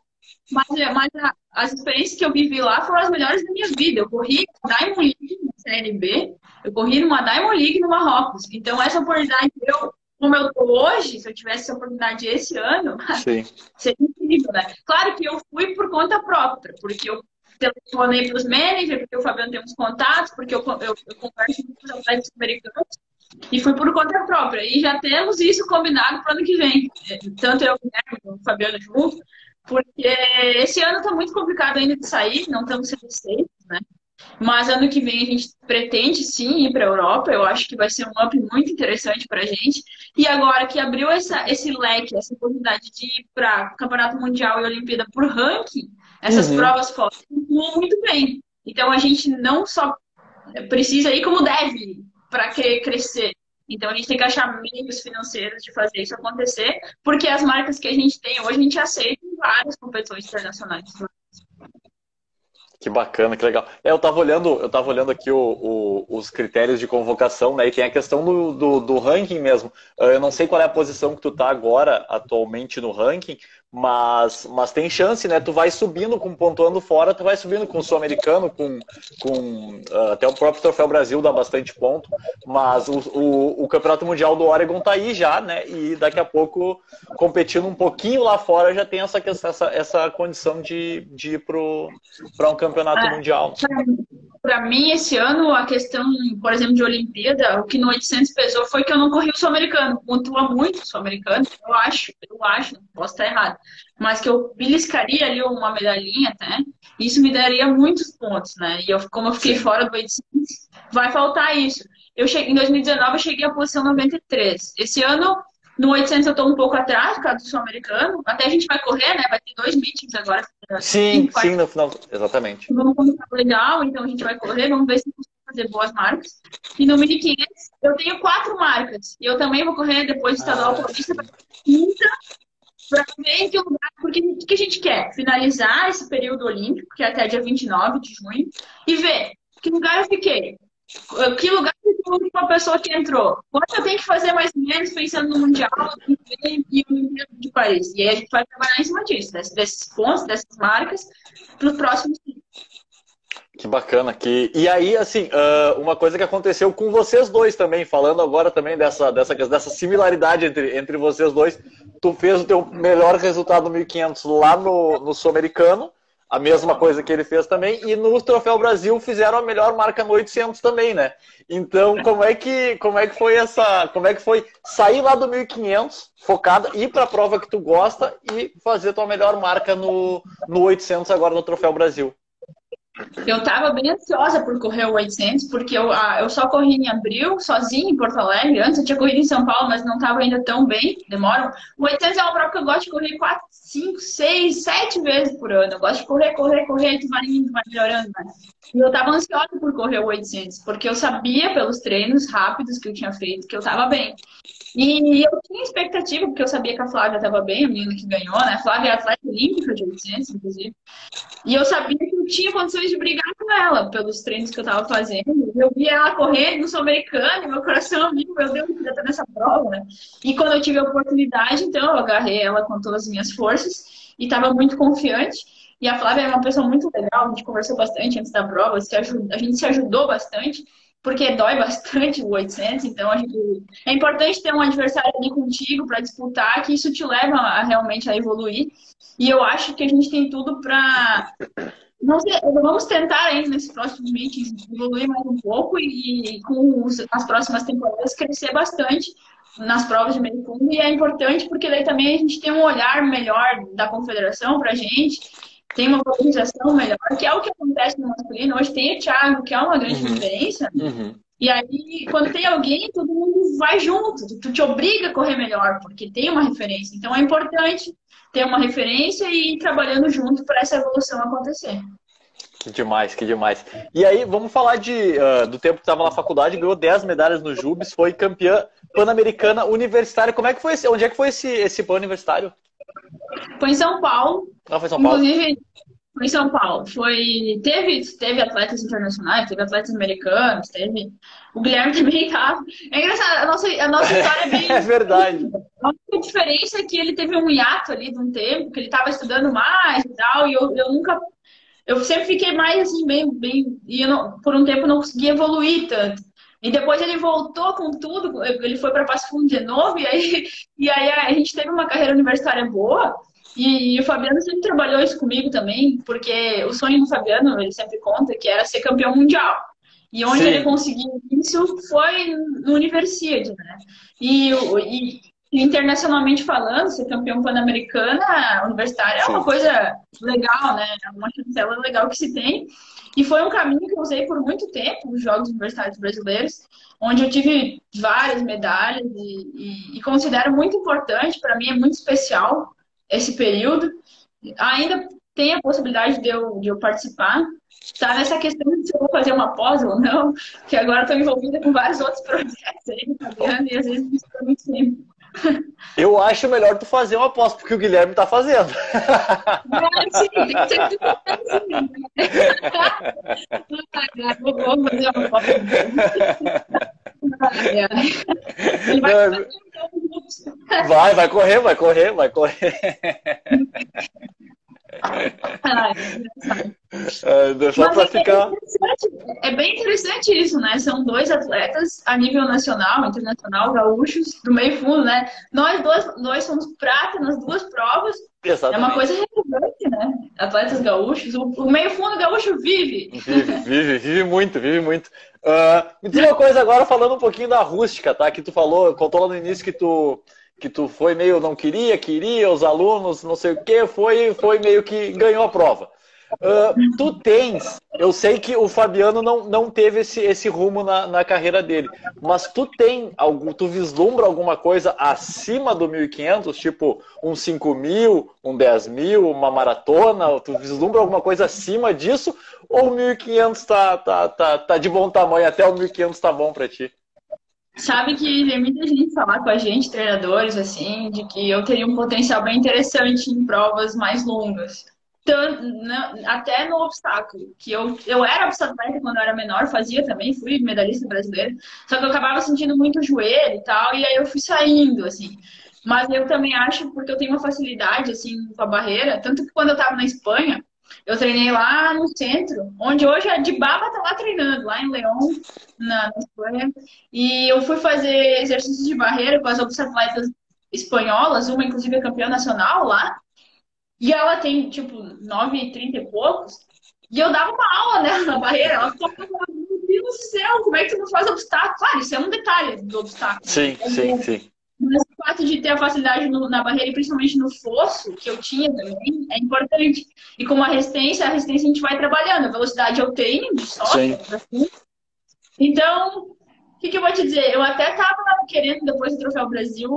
mas, mas as experiências que eu vivi lá foram as melhores da minha vida. Eu corri Diamond League na CNB, eu corri numa Diamond League no Marrocos. Então, essa oportunidade, eu, como eu tô hoje, se eu tivesse essa oportunidade esse ano, seria incrível, né? Claro que eu fui por conta própria, porque eu telefonei para os managers, porque o Fabiano tem uns contatos, porque eu, eu, eu converso com os americanos, e fui por conta própria. E já temos isso combinado para o ano que vem. Tanto eu como o Fabiano junto, porque esse ano está muito complicado ainda de sair, não estamos sendo safe, né? Mas ano que vem a gente pretende sim ir para a Europa. Eu acho que vai ser um up muito interessante para a gente. E agora que abriu essa, esse leque, essa oportunidade de ir para Campeonato Mundial e Olimpíada por ranking, essas uhum. provas fora muito bem. Então a gente não só precisa ir como deve para crescer. Então a gente tem que achar meios financeiros de fazer isso acontecer, porque as marcas que a gente tem hoje a gente aceita em várias competições internacionais. Que bacana, que legal. É, eu estava olhando, eu tava olhando aqui o, o, os critérios de convocação, né? E tem a questão do, do, do, ranking mesmo. Ah, eu não sei qual é a posição que tu tá agora, atualmente no ranking, mas, mas tem chance, né? Tu vai subindo, com pontuando fora, tu vai subindo com o Sul-Americano, com, com uh, até o próprio Troféu Brasil dá bastante ponto, mas o, o, o, Campeonato Mundial do Oregon tá aí já, né? E daqui a pouco, competindo um pouquinho lá fora, já tem essa, essa, essa condição de, de ir para um campeonato ah, mundial. Para mim, esse ano, a questão, por exemplo, de Olimpíada, o que no 800 pesou foi que eu não corri o Sul-Americano. Pontua muito o Sul-Americano, eu acho, eu acho, posso estar errado mas que eu beliscaria ali uma medalhinha até, isso me daria muitos pontos, né? E eu, como eu fiquei fora do 800, vai faltar isso. Eu cheguei, em 2019 eu cheguei à posição 93. Esse ano, no 800 eu estou um pouco atrás, por causa do sul-americano. Até a gente vai correr, né? Vai ter dois meetings agora. Sim, sim, no final, exatamente. Vamos começar legal, então a gente vai correr, vamos ver se fazer boas marcas. E no 1500 eu tenho quatro marcas. E eu também vou correr depois do estadual ah, paulista para quinta para ver em que lugar, porque o que a gente quer? Finalizar esse período olímpico, que é até dia 29 de junho, e ver que lugar eu fiquei. Que lugar ficou uma pessoa que entrou? Quanto eu tenho que fazer mais ou menos pensando no Mundial e no Olimpíada de Paris? E aí a gente vai trabalhar em cima disso, desses pontos, dessas marcas, para os próximos que bacana. Que... E aí, assim, uma coisa que aconteceu com vocês dois também, falando agora também dessa, dessa, dessa similaridade entre, entre vocês dois. Tu fez o teu melhor resultado no 1500 lá no, no Sul-Americano, a mesma coisa que ele fez também, e no Troféu Brasil fizeram a melhor marca no 800 também, né? Então, como é que, como é que foi essa, como é que foi sair lá do 1500, focada, ir para a prova que tu gosta e fazer tua melhor marca no, no 800 agora no Troféu Brasil? Eu estava bem ansiosa por correr o 800, porque eu, eu só corri em abril, sozinha em Porto Alegre. Antes eu tinha corrido em São Paulo, mas não estava ainda tão bem, demoram. O 800 é uma prova que eu gosto de correr 4, 5, 6, 7 vezes por ano. Eu gosto de correr, correr, correr, tu vai indo, vai melhorando. Né? E eu estava ansiosa por correr o 800, porque eu sabia pelos treinos rápidos que eu tinha feito que eu estava bem. E eu tinha expectativa, porque eu sabia que a Flávia estava bem, a menina que ganhou, né? A Flávia é atleta olímpica de 800, inclusive. E eu sabia que eu tinha condições de brigar com ela pelos treinos que eu estava fazendo. Eu via ela correr no Sul-Americano meu coração amigo, meu Deus, eu queria estar nessa prova, né? E quando eu tive a oportunidade, então eu agarrei ela com todas as minhas forças e estava muito confiante. E a Flávia é uma pessoa muito legal, a gente conversou bastante antes da prova, a gente se ajudou bastante porque dói bastante o 800, então a gente, é importante ter um adversário ali contigo para disputar, que isso te leva a, realmente a evoluir. E eu acho que a gente tem tudo para vamos tentar ainda nesses próximos meetings evoluir mais um pouco e, e com os, as próximas temporadas crescer bastante nas provas de meio fundo e é importante porque daí também a gente tem um olhar melhor da confederação para a gente tem uma valorização melhor, que é o que acontece no masculino. Hoje tem o Thiago, que é uma grande uhum. referência. Uhum. E aí, quando tem alguém, todo mundo vai junto. Tu te obriga a correr melhor, porque tem uma referência. Então é importante ter uma referência e ir trabalhando junto para essa evolução acontecer. Que demais, que demais. E aí, vamos falar de, uh, do tempo que estava na faculdade, ganhou 10 medalhas no Jubes, foi campeã pan-americana universitária. Como é que foi esse, onde é que foi esse, esse pan universitário? Foi em São Paulo. Ah, foi em São Paulo. Inclusive, Foi em São Paulo. Foi, teve, teve atletas internacionais, teve atletas americanos, teve. O Guilherme também estava. É engraçado, a nossa, a nossa história é bem. é verdade. A única diferença é que ele teve um hiato ali de um tempo, que ele estava estudando mais e tal, e eu, eu nunca. Eu sempre fiquei mais assim, bem. bem e eu não, por um tempo não consegui evoluir tanto. E depois ele voltou com tudo, ele foi para Passo Fundo de novo, e aí, e aí a gente teve uma carreira universitária boa. E, e, o Fabiano sempre trabalhou isso comigo também, porque o sonho do Fabiano, ele sempre conta, que era ser campeão mundial. E onde Sim. ele conseguiu isso foi no Universidade, né? E, e, internacionalmente falando, ser campeão pan-americana universitária Sim. é uma coisa legal, né? É uma chancela legal que se tem. E foi um caminho que eu usei por muito tempo, os Jogos Universitários Brasileiros, onde eu tive várias medalhas e, e, e considero muito importante, para mim é muito especial, esse período. Ainda tem a possibilidade de eu, de eu participar. Está nessa questão de se eu vou fazer uma pós ou não, que agora estou envolvida com vários outros projetos aí, tá vendo? E às vezes não estou muito tempo. Eu acho melhor tu fazer uma pós, porque o Guilherme está fazendo. É, sim, tem que ser assim. Vou fazer uma pós. Ele vai fazer Vai, vai correr, vai correr, vai correr. É, só para é ficar. É bem interessante isso, né? São dois atletas a nível nacional, internacional, gaúchos, do meio fundo, né? Nós dois, dois somos prata nas duas provas. Exatamente. É uma coisa relevante, né? Atletas gaúchos. O, meio fundo gaúcho vive. Vive, vive, vive muito, vive muito. Uh, me diz uma coisa agora, falando um pouquinho da rústica, tá? Que tu falou, contou lá no início que tu que tu foi meio não queria, queria, os alunos, não sei o que, foi, foi meio que ganhou a prova. Uh, tu tens, eu sei que o Fabiano não, não teve esse, esse rumo na, na carreira dele, mas tu tem algum, tu vislumbra alguma coisa acima do 1500, tipo um 5 mil, um 10 mil, uma maratona, tu vislumbra alguma coisa acima disso, ou o 1500 tá, tá, tá, tá de bom tamanho, até o 1500 tá bom para ti? Sabe que tem muita gente falar com a gente, treinadores, assim, de que eu teria um potencial bem interessante em provas mais longas. Tanto, né, até no obstáculo, que eu, eu era obstáculo quando eu era menor, fazia também, fui medalhista brasileira, só que eu acabava sentindo muito joelho e tal, e aí eu fui saindo, assim. Mas eu também acho, porque eu tenho uma facilidade, assim, com a barreira, tanto que quando eu tava na Espanha, eu treinei lá no centro, onde hoje a Dibaba tá lá treinando, lá em León, na, Espanha. E eu fui fazer exercícios de barreira com as atletas espanholas, uma inclusive é campeã nacional lá. E ela tem, tipo, 9, 30 e poucos. E eu dava uma aula nela né, na barreira. Ela ficou, meu Deus do céu, como é que tu não faz obstáculo? Claro, isso é um detalhe do obstáculo. Sim, sim, sim. Mas o fato de ter a facilidade no, na barreira, e principalmente no fosso, que eu tinha também, é importante. E com a resistência, a resistência a gente vai trabalhando. A velocidade eu tenho, de só. Assim. Então, o que, que, eu vou te dizer? Eu até estava querendo, depois do Troféu Brasil,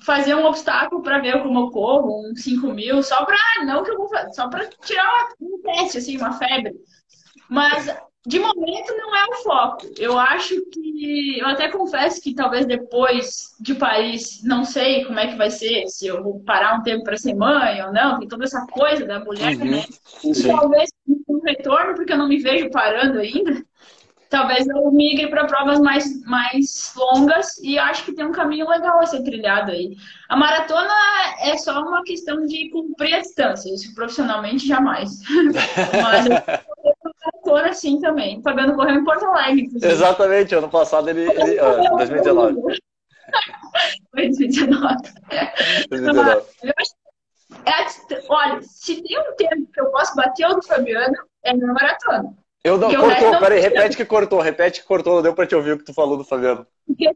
fazer um obstáculo para ver como eu corro, um 5 mil, só para, não que eu vou fazer, só para tirar um teste, assim, uma febre. Mas de momento não é o foco. Eu acho que. Eu até confesso que talvez depois de Paris, não sei como é que vai ser, se eu vou parar um tempo para ser mãe ou não, tem toda essa coisa da mulher, uhum. né? E talvez um retorno, porque eu não me vejo parando ainda. Talvez eu migre para provas mais, mais longas e acho que tem um caminho legal a ser trilhado aí. A maratona é só uma questão de cumprir a distância, isso profissionalmente jamais. Mas maratona sim também. Fabiano correu em Porto Alegre. Inclusive. Exatamente, ano passado ele. ele ah, 2019. Foi 2019. 2019. É, olha, se tem um tempo que eu posso bater o do Fabiano, é na maratona. Eu não, cortou, peraí, repete que cortou, repete que cortou, não deu pra te ouvir o que tu falou do Fabiano. Porque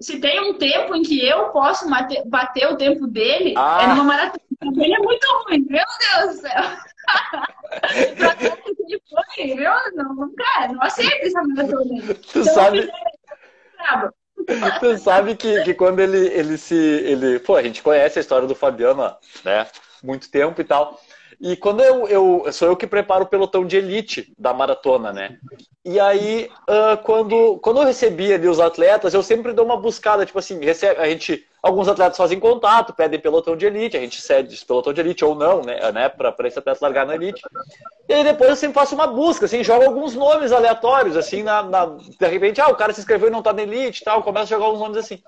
se tem um tempo em que eu posso bater, bater o tempo dele, é ah. é numa maratona. Ele é muito ruim, meu Deus do céu. pra que foi, eu não, cara, não aceito essa maratona. Tu então, sabe... Tu sabe que, que quando ele, ele se. Ele, pô, a gente conhece a história do Fabiano, né? muito tempo e tal. E quando eu, eu sou eu que preparo o pelotão de elite da maratona, né? E aí, uh, quando, quando eu recebi ali os atletas, eu sempre dou uma buscada, tipo assim, recebe, a gente, alguns atletas fazem contato, pedem pelotão de elite, a gente cede esse pelotão de elite ou não, né, né para esse atleta largar na elite. E aí depois eu sempre faço uma busca, assim, jogo alguns nomes aleatórios, assim, na, na de repente, ah, o cara se inscreveu e não tá na elite e tal, começo a jogar uns nomes assim.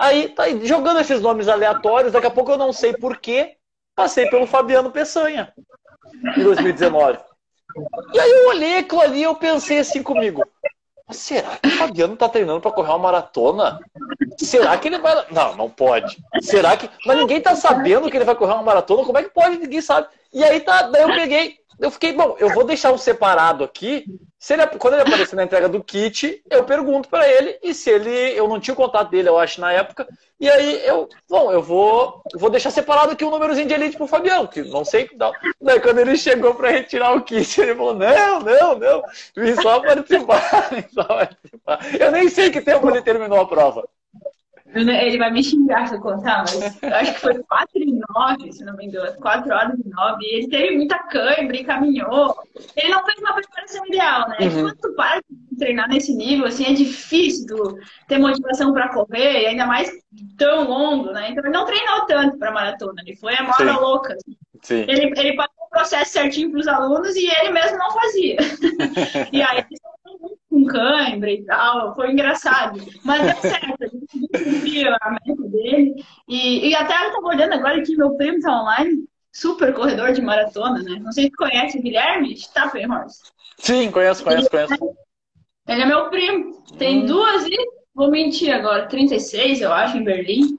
Aí, tá jogando esses nomes aleatórios, daqui a pouco eu não sei porquê, passei pelo Fabiano Peçanha, em 2019. E aí eu olhei aquilo ali e eu pensei assim comigo, será que o Fabiano tá treinando para correr uma maratona? Será que ele vai. Não, não pode. Será que. Mas ninguém tá sabendo que ele vai correr uma maratona? Como é que pode? Ninguém sabe. E aí tá. Daí eu peguei. Eu fiquei, bom, eu vou deixar um separado aqui se ele, quando ele aparecer na entrega do kit, eu pergunto para ele e se ele, eu não tinha o contato dele, eu acho na época, e aí eu, bom, eu vou, vou deixar separado aqui um númerozinho de elite pro Fabiano, que não sei dá. Daí quando ele chegou para retirar o kit, ele falou: "Não, não, não, vim só participar, só participar". Eu nem sei que tempo ele terminou a prova. Ele vai me xingar se eu contar, mas eu acho que foi 4 e 9, se não me engano, 4 horas e 9. E ele teve muita cãibra e caminhou. Ele não fez uma preparação ideal, né? Uhum. Quando tu para de treinar nesse nível, assim, é difícil ter motivação para correr, e ainda mais tão longo, né? Então ele não treinou tanto para maratona, ele foi a moda Sim. louca. Assim. Sim. Ele, ele passou o processo certinho para os alunos e ele mesmo não fazia. e aí com cãibra e tal, foi engraçado. Mas deu certo, a gente cumpriu a meta dele. E, e até eu tava olhando agora que meu primo tá online, super corredor de maratona, né? Não sei se conhece o Guilherme Staffelhorst. Sim, conheço, conheço, conheço. Ele é meu primo. Tem hum. duas e, vou mentir agora, 36, eu acho, em Berlim.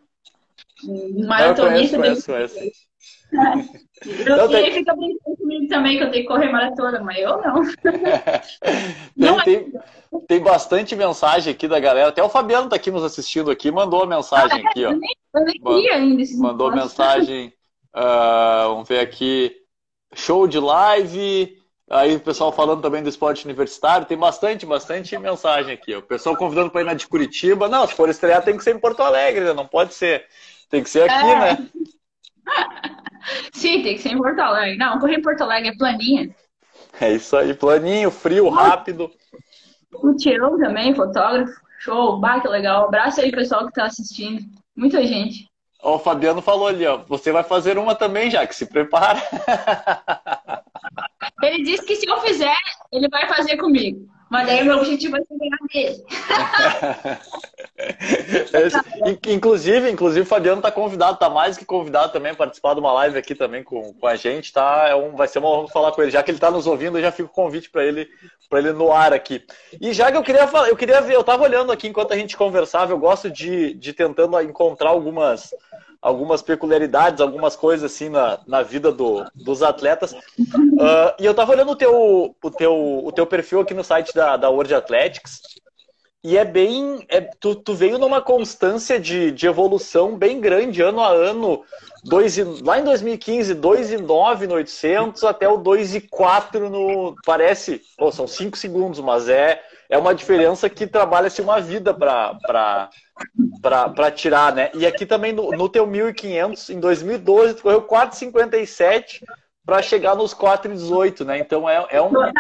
Um maratonista. Eu conheço, conheço, conheço. Eu então, tem... fica brincando comigo também que eu tenho que correr maratona, mas eu não. não tem, é... tem, bastante mensagem aqui da galera. Até o Fabiano tá aqui nos assistindo aqui, mandou a mensagem ah, aqui, ó. Eu nem, eu nem vi ainda esse Mandou mensagem. Uh, vamos ver aqui. Show de live. Aí o pessoal falando também do esporte universitário. Tem bastante, bastante mensagem aqui. O pessoal convidando para ir na de Curitiba. Não, se for estrear tem que ser em Porto Alegre, né? Não pode ser. Tem que ser aqui, é. né? Sim, tem que ser em Porto Alegre. Não, correr em Porto Alegre é planinha. É isso aí, planinho, frio, rápido. O Tião também, fotógrafo. Show, bah, que legal. Abraço aí, pessoal que tá assistindo. Muita gente. Ó, o Fabiano falou ali, ó. Você vai fazer uma também, já que se prepara. Ele disse que se eu fizer, ele vai fazer comigo. Mas daí o meu objetivo é ser ganhar dele. inclusive, inclusive, o Fabiano está convidado, está mais que convidado também a participar de uma live aqui também com, com a gente, tá? É um, vai ser uma honra falar com ele. Já que ele está nos ouvindo, eu já fico o convite para ele, para ele no ar aqui. E já que eu queria falar, eu queria ver, eu estava olhando aqui enquanto a gente conversava, eu gosto de, de tentando encontrar algumas algumas peculiaridades, algumas coisas assim na, na vida do, dos atletas. Uh, e eu tava olhando o teu, o, teu, o teu perfil aqui no site da, da World Athletics. E é bem. É, tu, tu veio numa constância de, de evolução bem grande, ano a ano. Dois e, lá em 2015, 2,9 no 800 até o 2,4 no. Parece. São 5 segundos, mas é, é uma diferença que trabalha-se uma vida para tirar, né? E aqui também no, no teu 1500, em 2012, tu correu 4,57 para chegar nos 4,18, né? Então é, é um. Tá?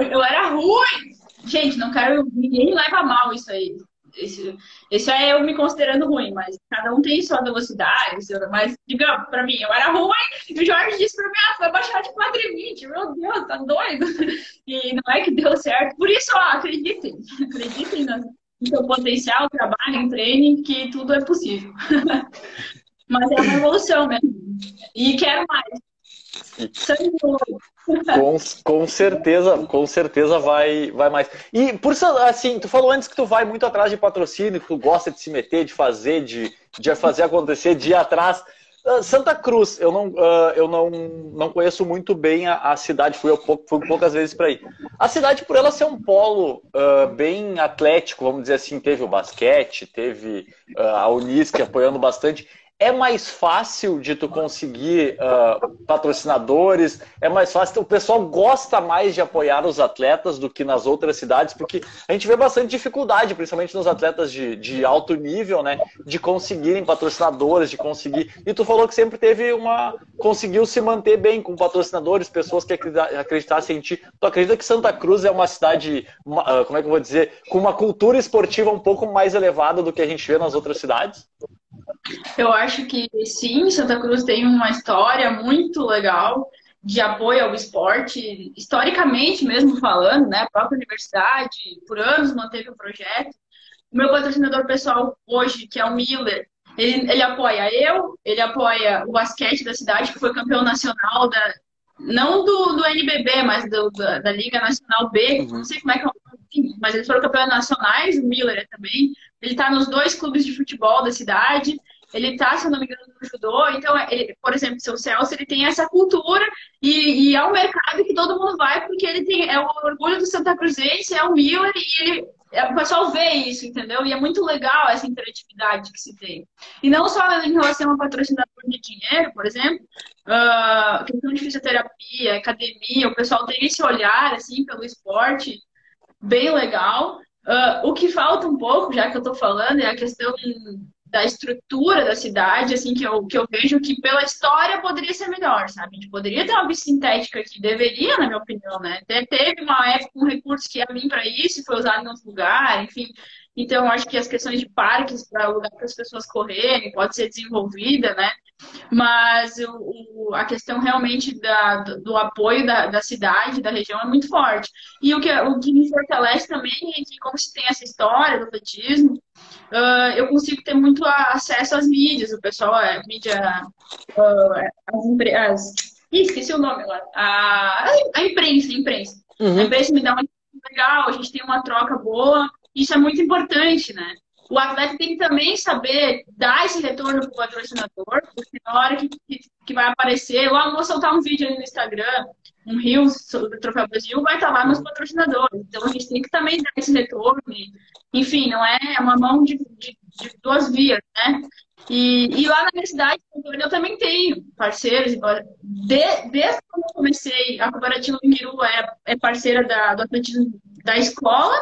Eu, eu era ruim! Gente, não quero. Ninguém leva mal isso aí. Isso, é eu me considerando ruim, mas cada um tem sua velocidade, mas, digamos, pra mim, eu era ruim, e o Jorge disse pra mim, ah, foi baixar de 4,20, meu Deus, tá doido? E não é que deu certo. Por isso, ó, acreditem, acreditem no, no seu potencial, trabalhem, treinem, que tudo é possível. mas é uma evolução mesmo. E quero mais. Com, com certeza, com certeza vai, vai mais. E por assim, tu falou antes que tu vai muito atrás de patrocínio, que tu gosta de se meter, de fazer, de, de fazer acontecer, de ir atrás. Uh, Santa Cruz, eu não, uh, eu não, não conheço muito bem a, a cidade, fui, pouco, fui poucas vezes para aí. A cidade, por ela ser um polo uh, bem atlético, vamos dizer assim, teve o basquete, teve a Unisque apoiando bastante é mais fácil de tu conseguir uh, patrocinadores, é mais fácil, o pessoal gosta mais de apoiar os atletas do que nas outras cidades, porque a gente vê bastante dificuldade, principalmente nos atletas de, de alto nível, né, de conseguirem patrocinadores, de conseguir, e tu falou que sempre teve uma, conseguiu se manter bem com patrocinadores, pessoas que acreditassem em ti, tu acredita que Santa Cruz é uma cidade, uh, como é que eu vou dizer, com uma cultura esportiva um pouco mais elevada do que a gente vê nas outras cidades? Eu acho que sim, Santa Cruz tem uma história muito legal de apoio ao esporte, historicamente mesmo falando, né? A própria universidade, por anos manteve o projeto. O meu patrocinador pessoal hoje, que é o Miller, ele, ele apoia eu, ele apoia o basquete da cidade, que foi campeão nacional da. Não do, do NBB, mas do, da, da Liga Nacional B, uhum. não sei como é que é o nome, mas eles foram campeões nacionais, o Miller também. Ele está nos dois clubes de futebol da cidade ele tá, se eu não me engano, no judô, então, ele, por exemplo, seu Celso, ele tem essa cultura e, e, é um mercado que todo mundo vai porque ele tem, é o orgulho do Santa Cruzense, é o Miller e ele, é, o pessoal vê isso, entendeu? E é muito legal essa interatividade que se tem. E não só em relação a patrocinador de dinheiro, por exemplo, uh, questão de fisioterapia, academia, o pessoal tem esse olhar, assim, pelo esporte bem legal. Uh, o que falta um pouco, já que eu tô falando, é a questão da estrutura da cidade, assim, que eu, que eu vejo que pela história poderia ser melhor, sabe? A gente poderia ter uma sintética que deveria, na minha opinião, né? Teve uma época um recurso que ia vir para isso foi usado em outro lugar, enfim. Então, acho que as questões de parques para lugar para as pessoas correrem pode ser desenvolvida, né? Mas o, o, a questão realmente da, do, do apoio da, da, cidade, da região, é muito forte. E o que, o que me fortalece também é que, como se tem essa história do atletismo, uh, eu consigo ter muito acesso às mídias. O pessoal, é mídia. Uh, as empresas. Ih, esqueci o nome agora. A, a imprensa, a imprensa. Uhum. A imprensa me dá uma legal, a gente tem uma troca boa. Isso é muito importante, né? O atleta tem que também saber dar esse retorno para o patrocinador, porque na hora que, que, que vai aparecer, eu vou soltar um vídeo ali no Instagram, um Reels sobre o Troféu Brasil, vai estar lá nos patrocinadores. Então a gente tem que também dar esse retorno. E, enfim, não é, é uma mão de, de, de duas vias, né? E, e, lá na minha cidade, eu também tenho parceiros. De, desde quando eu comecei, a Cooperativa Mingiru é, é parceira da, do atletismo da escola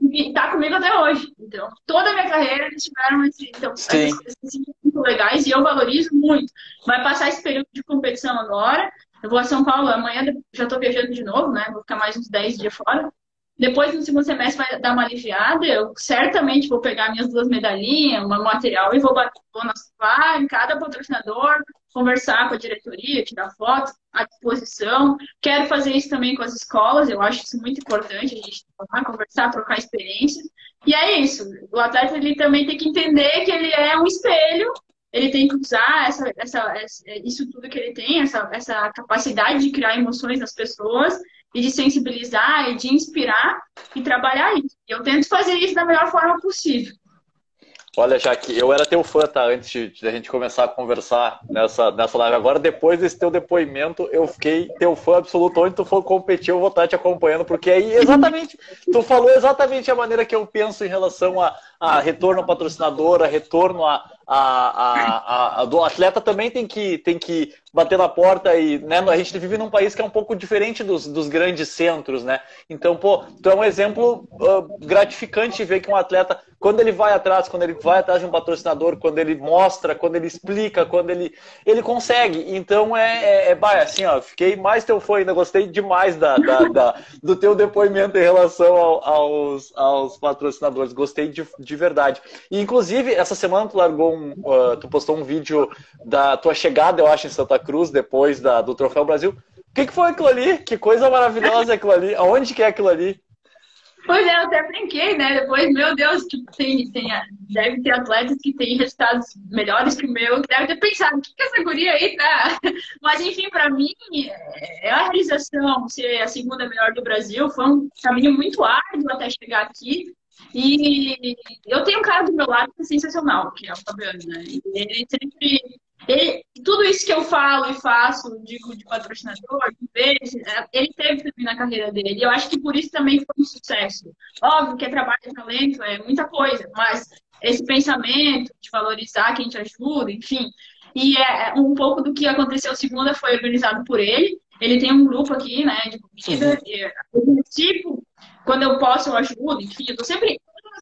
e tá comigo até hoje. Então, toda a minha carreira eles tiveram esse, então, esses, muito legais e eu valorizo muito. Vai passar esse período de competição agora. Eu vou a São Paulo amanhã, já tô viajando de novo, né? Vou ficar mais uns 10 dias fora. Depois, no segundo semestre, vai dar uma aliviada. Eu certamente vou pegar minhas duas medalhinhas, um material, e vou, vou lá em cada patrocinador, conversar com a diretoria, tirar fotos à disposição. Quero fazer isso também com as escolas, eu acho isso muito importante, a gente lá, conversar, trocar experiências. E é isso. O atleta ele também tem que entender que ele é um espelho, ele tem que usar essa, essa, essa isso tudo que ele tem, essa, essa capacidade de criar emoções nas pessoas e de sensibilizar e de inspirar e trabalhar isso. Eu tento fazer isso da melhor forma possível. Olha, Jaque, eu era teu fã, tá? Antes de, a gente começar a conversar nessa, nessa live. Agora, depois desse teu depoimento, eu fiquei teu fã absoluto. Onde tu for competir, eu vou estar te acompanhando, porque aí exatamente, tu falou exatamente a maneira que eu penso em relação a, a retorno ao patrocinador, a retorno a, a, a, a, do atleta também tem que, tem que bater na porta e né, a gente vive num país que é um pouco diferente dos, dos grandes centros, né? Então, pô, tu é um exemplo uh, gratificante ver que um atleta, quando ele vai atrás, quando ele vai atrás de um patrocinador, quando ele mostra, quando ele explica, quando ele, ele consegue. Então é, é, é assim, ó, fiquei mais teu fã ainda, gostei demais da, da, da do teu depoimento em relação ao, aos, aos patrocinadores, gostei de, de verdade. E inclusive, essa semana tu largou um uh, tu postou um vídeo da tua chegada, eu acho, em Santa Cruz, depois da, do Troféu Brasil. O que, que foi aquilo ali? Que coisa maravilhosa aquilo ali. Aonde que é aquilo ali? Pois é, eu até brinquei, né? Depois, meu Deus, tipo, tem, tem, deve ter atletas que têm resultados melhores que o meu, que devem ter pensado, o que, que essa guria aí tá? Mas, enfim, para mim, é a realização ser a segunda melhor do Brasil. Foi um caminho muito árduo até chegar aqui. E eu tenho um cara do meu lado que é sensacional, que é o Fabiano, né? Ele sempre ele, tudo isso que eu falo e faço, digo de patrocinador, de vez, é, ele teve também na carreira dele. E eu acho que por isso também foi um sucesso. Óbvio que é trabalho de talento, é muita coisa, mas esse pensamento de valorizar quem te ajuda, enfim. E é, é um pouco do que aconteceu segunda foi organizado por ele. Ele tem um grupo aqui, né, de comida. E, tipo, quando eu posso, eu ajudo, enfim, eu tô sempre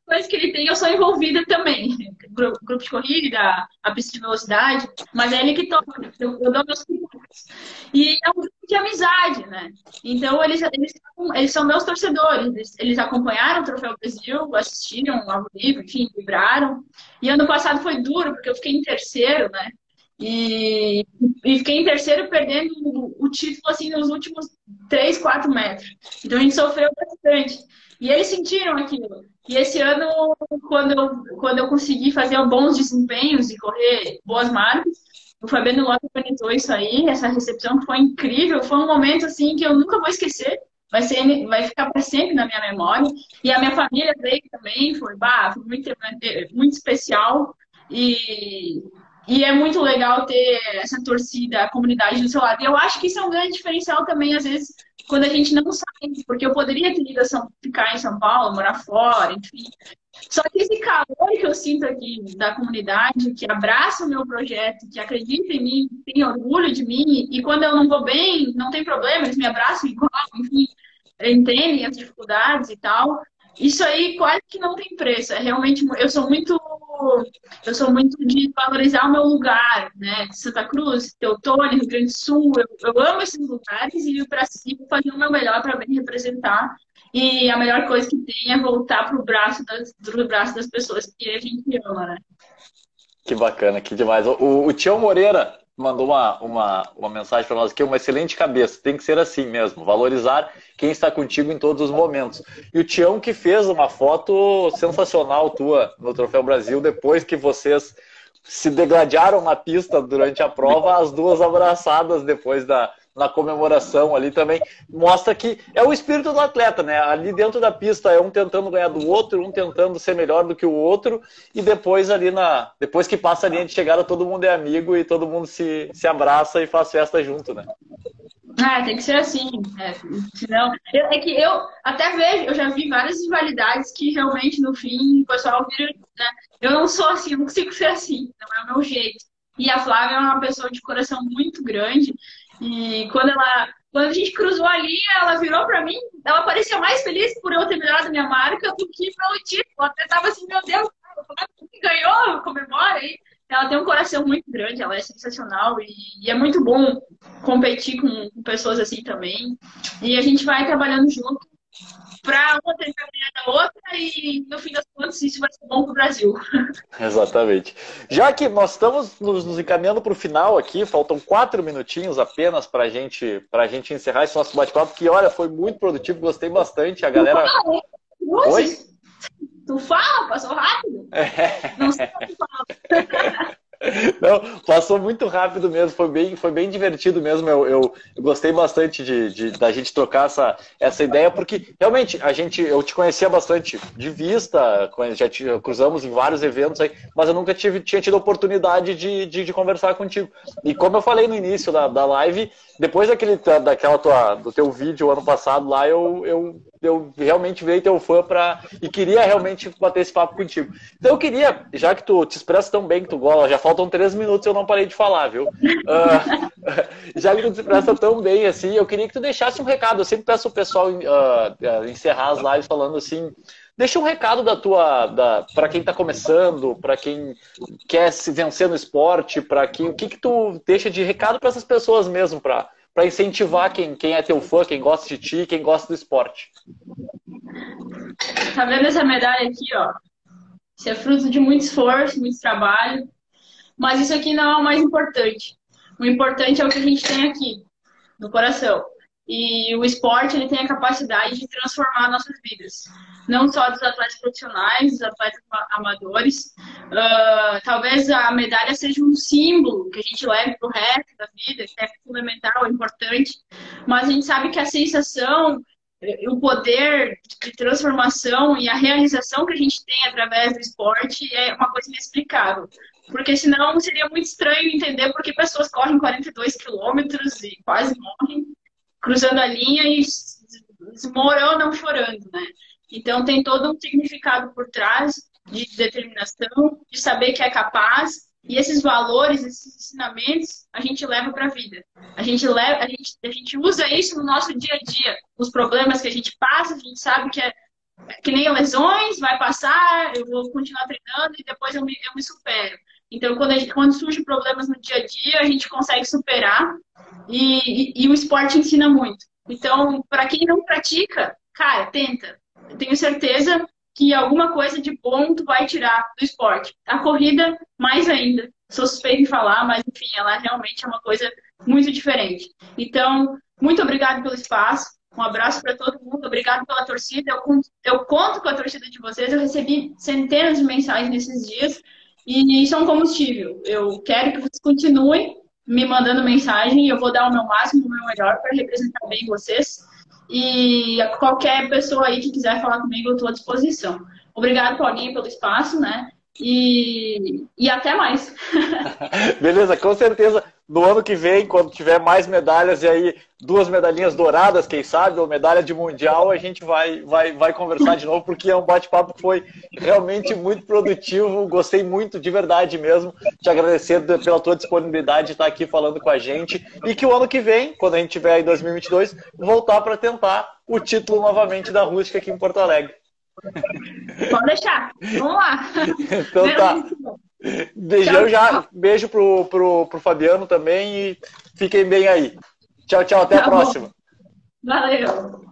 coisas que ele tem, eu sou envolvida também. Grupo de corrida, a pista de velocidade, mas é ele que toca, eu, eu dou meus cuidados. E é um grupo de amizade, né? Então, eles, eles, eles são meus torcedores, eles, eles acompanharam o Troféu Brasil, assistiram ao vivo, enfim, vibraram. E ano passado foi duro, porque eu fiquei em terceiro, né? E, e fiquei em terceiro perdendo o, o título, assim, nos últimos 3, 4 metros. Então, a gente sofreu bastante. E eles sentiram aquilo. E esse ano, quando eu, quando eu consegui fazer bons desempenhos e correr boas marcas, o Fabiano Lopes organizou isso aí, essa recepção foi incrível, foi um momento assim que eu nunca vou esquecer, vai ser, vai ficar para sempre na minha memória. E a minha família veio também, foi, bah, foi muito, muito especial e, e é muito legal ter essa torcida, a comunidade do seu lado. E eu acho que isso é um grande diferencial também, às vezes, quando a gente não sai, porque eu poderia ter ido São, ficar em São Paulo, morar fora, enfim. Só que esse calor que eu sinto aqui da comunidade, que abraça o meu projeto, que acredita em mim, tem orgulho de mim, e quando eu não vou bem, não tem problema, eles me abraçam igual, enfim, entendem as dificuldades e tal. Isso aí quase que não tem preço. É realmente, eu sou muito, eu sou muito de valorizar o meu lugar, né? Santa Cruz, Teutônia, Rio Grande do Sul. Eu, eu amo esses lugares e para cima fazer o meu melhor para me representar. E a melhor coisa que tem é voltar pro braço das, do braço das pessoas que a gente ama, né? Que bacana, que demais. O, o Tião Moreira mandou uma, uma, uma mensagem para nós aqui, uma excelente cabeça. Tem que ser assim mesmo, valorizar quem está contigo em todos os momentos. E o Tião que fez uma foto sensacional tua no Troféu Brasil, depois que vocês se degladiaram na pista durante a prova, as duas abraçadas depois da, na comemoração ali também, mostra que é o espírito do atleta, né? Ali dentro da pista é um tentando ganhar do outro, um tentando ser melhor do que o outro, e depois ali na. Depois que passa a linha de chegada, todo mundo é amigo e todo mundo se, se abraça e faz festa junto, né? Ah, tem que ser assim. É, senão, eu, é que eu até vejo, eu já vi várias rivalidades que realmente no fim o pessoal vira. Né? Eu não sou assim, eu não consigo ser assim, não é o meu jeito. E a Flávia é uma pessoa de coração muito grande e quando ela, quando a gente cruzou ali, ela virou para mim, ela parecia mais feliz por eu ter melhorado minha marca do que pelo título. Ela até tava assim, meu Deus, que ganhou, comemora aí. Ela tem um coração muito grande, ela é sensacional e, e é muito bom competir com, com pessoas assim também. E a gente vai trabalhando junto para uma tentar ganhar da outra e no fim das contas isso vai ser bom para o Brasil. Exatamente. Já que nós estamos nos, encaminhando para o final aqui, faltam quatro minutinhos apenas para gente, a gente encerrar esse nosso bate-papo, que olha, foi muito produtivo, gostei bastante. A galera. Oi? Tu fala? Passou rápido? É. Não sei o que fala. Não, passou muito rápido mesmo, foi bem, foi bem divertido mesmo. Eu, eu, eu gostei bastante de, de, da gente trocar essa, essa ideia, porque realmente a gente, eu te conhecia bastante de vista, já te, cruzamos em vários eventos aí, mas eu nunca tive, tinha tido oportunidade de, de, de, conversar contigo. E como eu falei no início da, da live, depois daquele, daquela tua, do teu vídeo ano passado lá, eu, eu, eu realmente veio teu fã pra, e queria realmente bater esse papo contigo. Então eu queria, já que tu te expressa tão bem que tu gosta, já faltam três minutos e eu não parei de falar, viu? Uh, já que tu te expressa tão bem assim, eu queria que tu deixasse um recado. Eu sempre peço o pessoal uh, encerrar as lives falando assim. Deixa um recado da tua, da, para quem está começando, para quem quer se vencer no esporte, para quem, o que que tu deixa de recado para essas pessoas mesmo, para para incentivar quem, quem é teu fã, quem gosta de ti, quem gosta do esporte. Tá vendo essa medalha aqui, ó? Isso é fruto de muito esforço, muito trabalho. Mas isso aqui não é o mais importante. O importante é o que a gente tem aqui, no coração. E o esporte ele tem a capacidade de transformar nossas vidas. Não só dos atletas profissionais, dos atletas amadores. Uh, talvez a medalha seja um símbolo que a gente leve para o resto da vida, que é fundamental, é importante. Mas a gente sabe que a sensação, o poder de transformação e a realização que a gente tem através do esporte é uma coisa inexplicável. porque senão seria muito estranho entender por que pessoas correm 42 quilômetros e quase morrem cruzando a linha e desmoronam chorando, né? Então tem todo um significado por trás de determinação, de saber que é capaz e esses valores, esses ensinamentos, a gente leva para a vida. A gente leva, a gente, a gente usa isso no nosso dia a dia. Os problemas que a gente passa, a gente sabe que é que nem lesões, vai passar, eu vou continuar treinando e depois eu me, eu me supero. Então, quando, quando surgem problemas no dia a dia, a gente consegue superar e, e, e o esporte ensina muito. Então, para quem não pratica, cara, tenta. Tenho certeza que alguma coisa de bom tu vai tirar do esporte. A corrida, mais ainda. Sou suspeita em falar, mas enfim, ela realmente é uma coisa muito diferente. Então, muito obrigado pelo espaço. Um abraço para todo mundo, obrigado pela torcida. Eu, eu, conto com a torcida de vocês. Eu recebi centenas de mensagens nesses dias e isso é um combustível. Eu quero que vocês continuem me mandando mensagem e eu vou dar o meu máximo, o meu melhor para representar bem vocês. E qualquer pessoa aí que quiser falar comigo, eu estou à disposição. Obrigado, Paulinho, pelo espaço, né? E, e até mais. Beleza, com certeza. No ano que vem, quando tiver mais medalhas e aí duas medalhinhas douradas, quem sabe, ou medalha de mundial, a gente vai, vai, vai conversar de novo, porque é um bate-papo que foi realmente muito produtivo. Gostei muito, de verdade mesmo. Te agradecer pela tua disponibilidade de estar aqui falando com a gente. E que o ano que vem, quando a gente tiver em 2022, voltar para tentar o título novamente da Rústica aqui em Porto Alegre. Pode deixar. Vamos lá. Então tá. Beijão já. Beijo pro, pro, pro Fabiano também e fiquem bem aí. Tchau, tchau. Até tá a próxima. Bom. Valeu.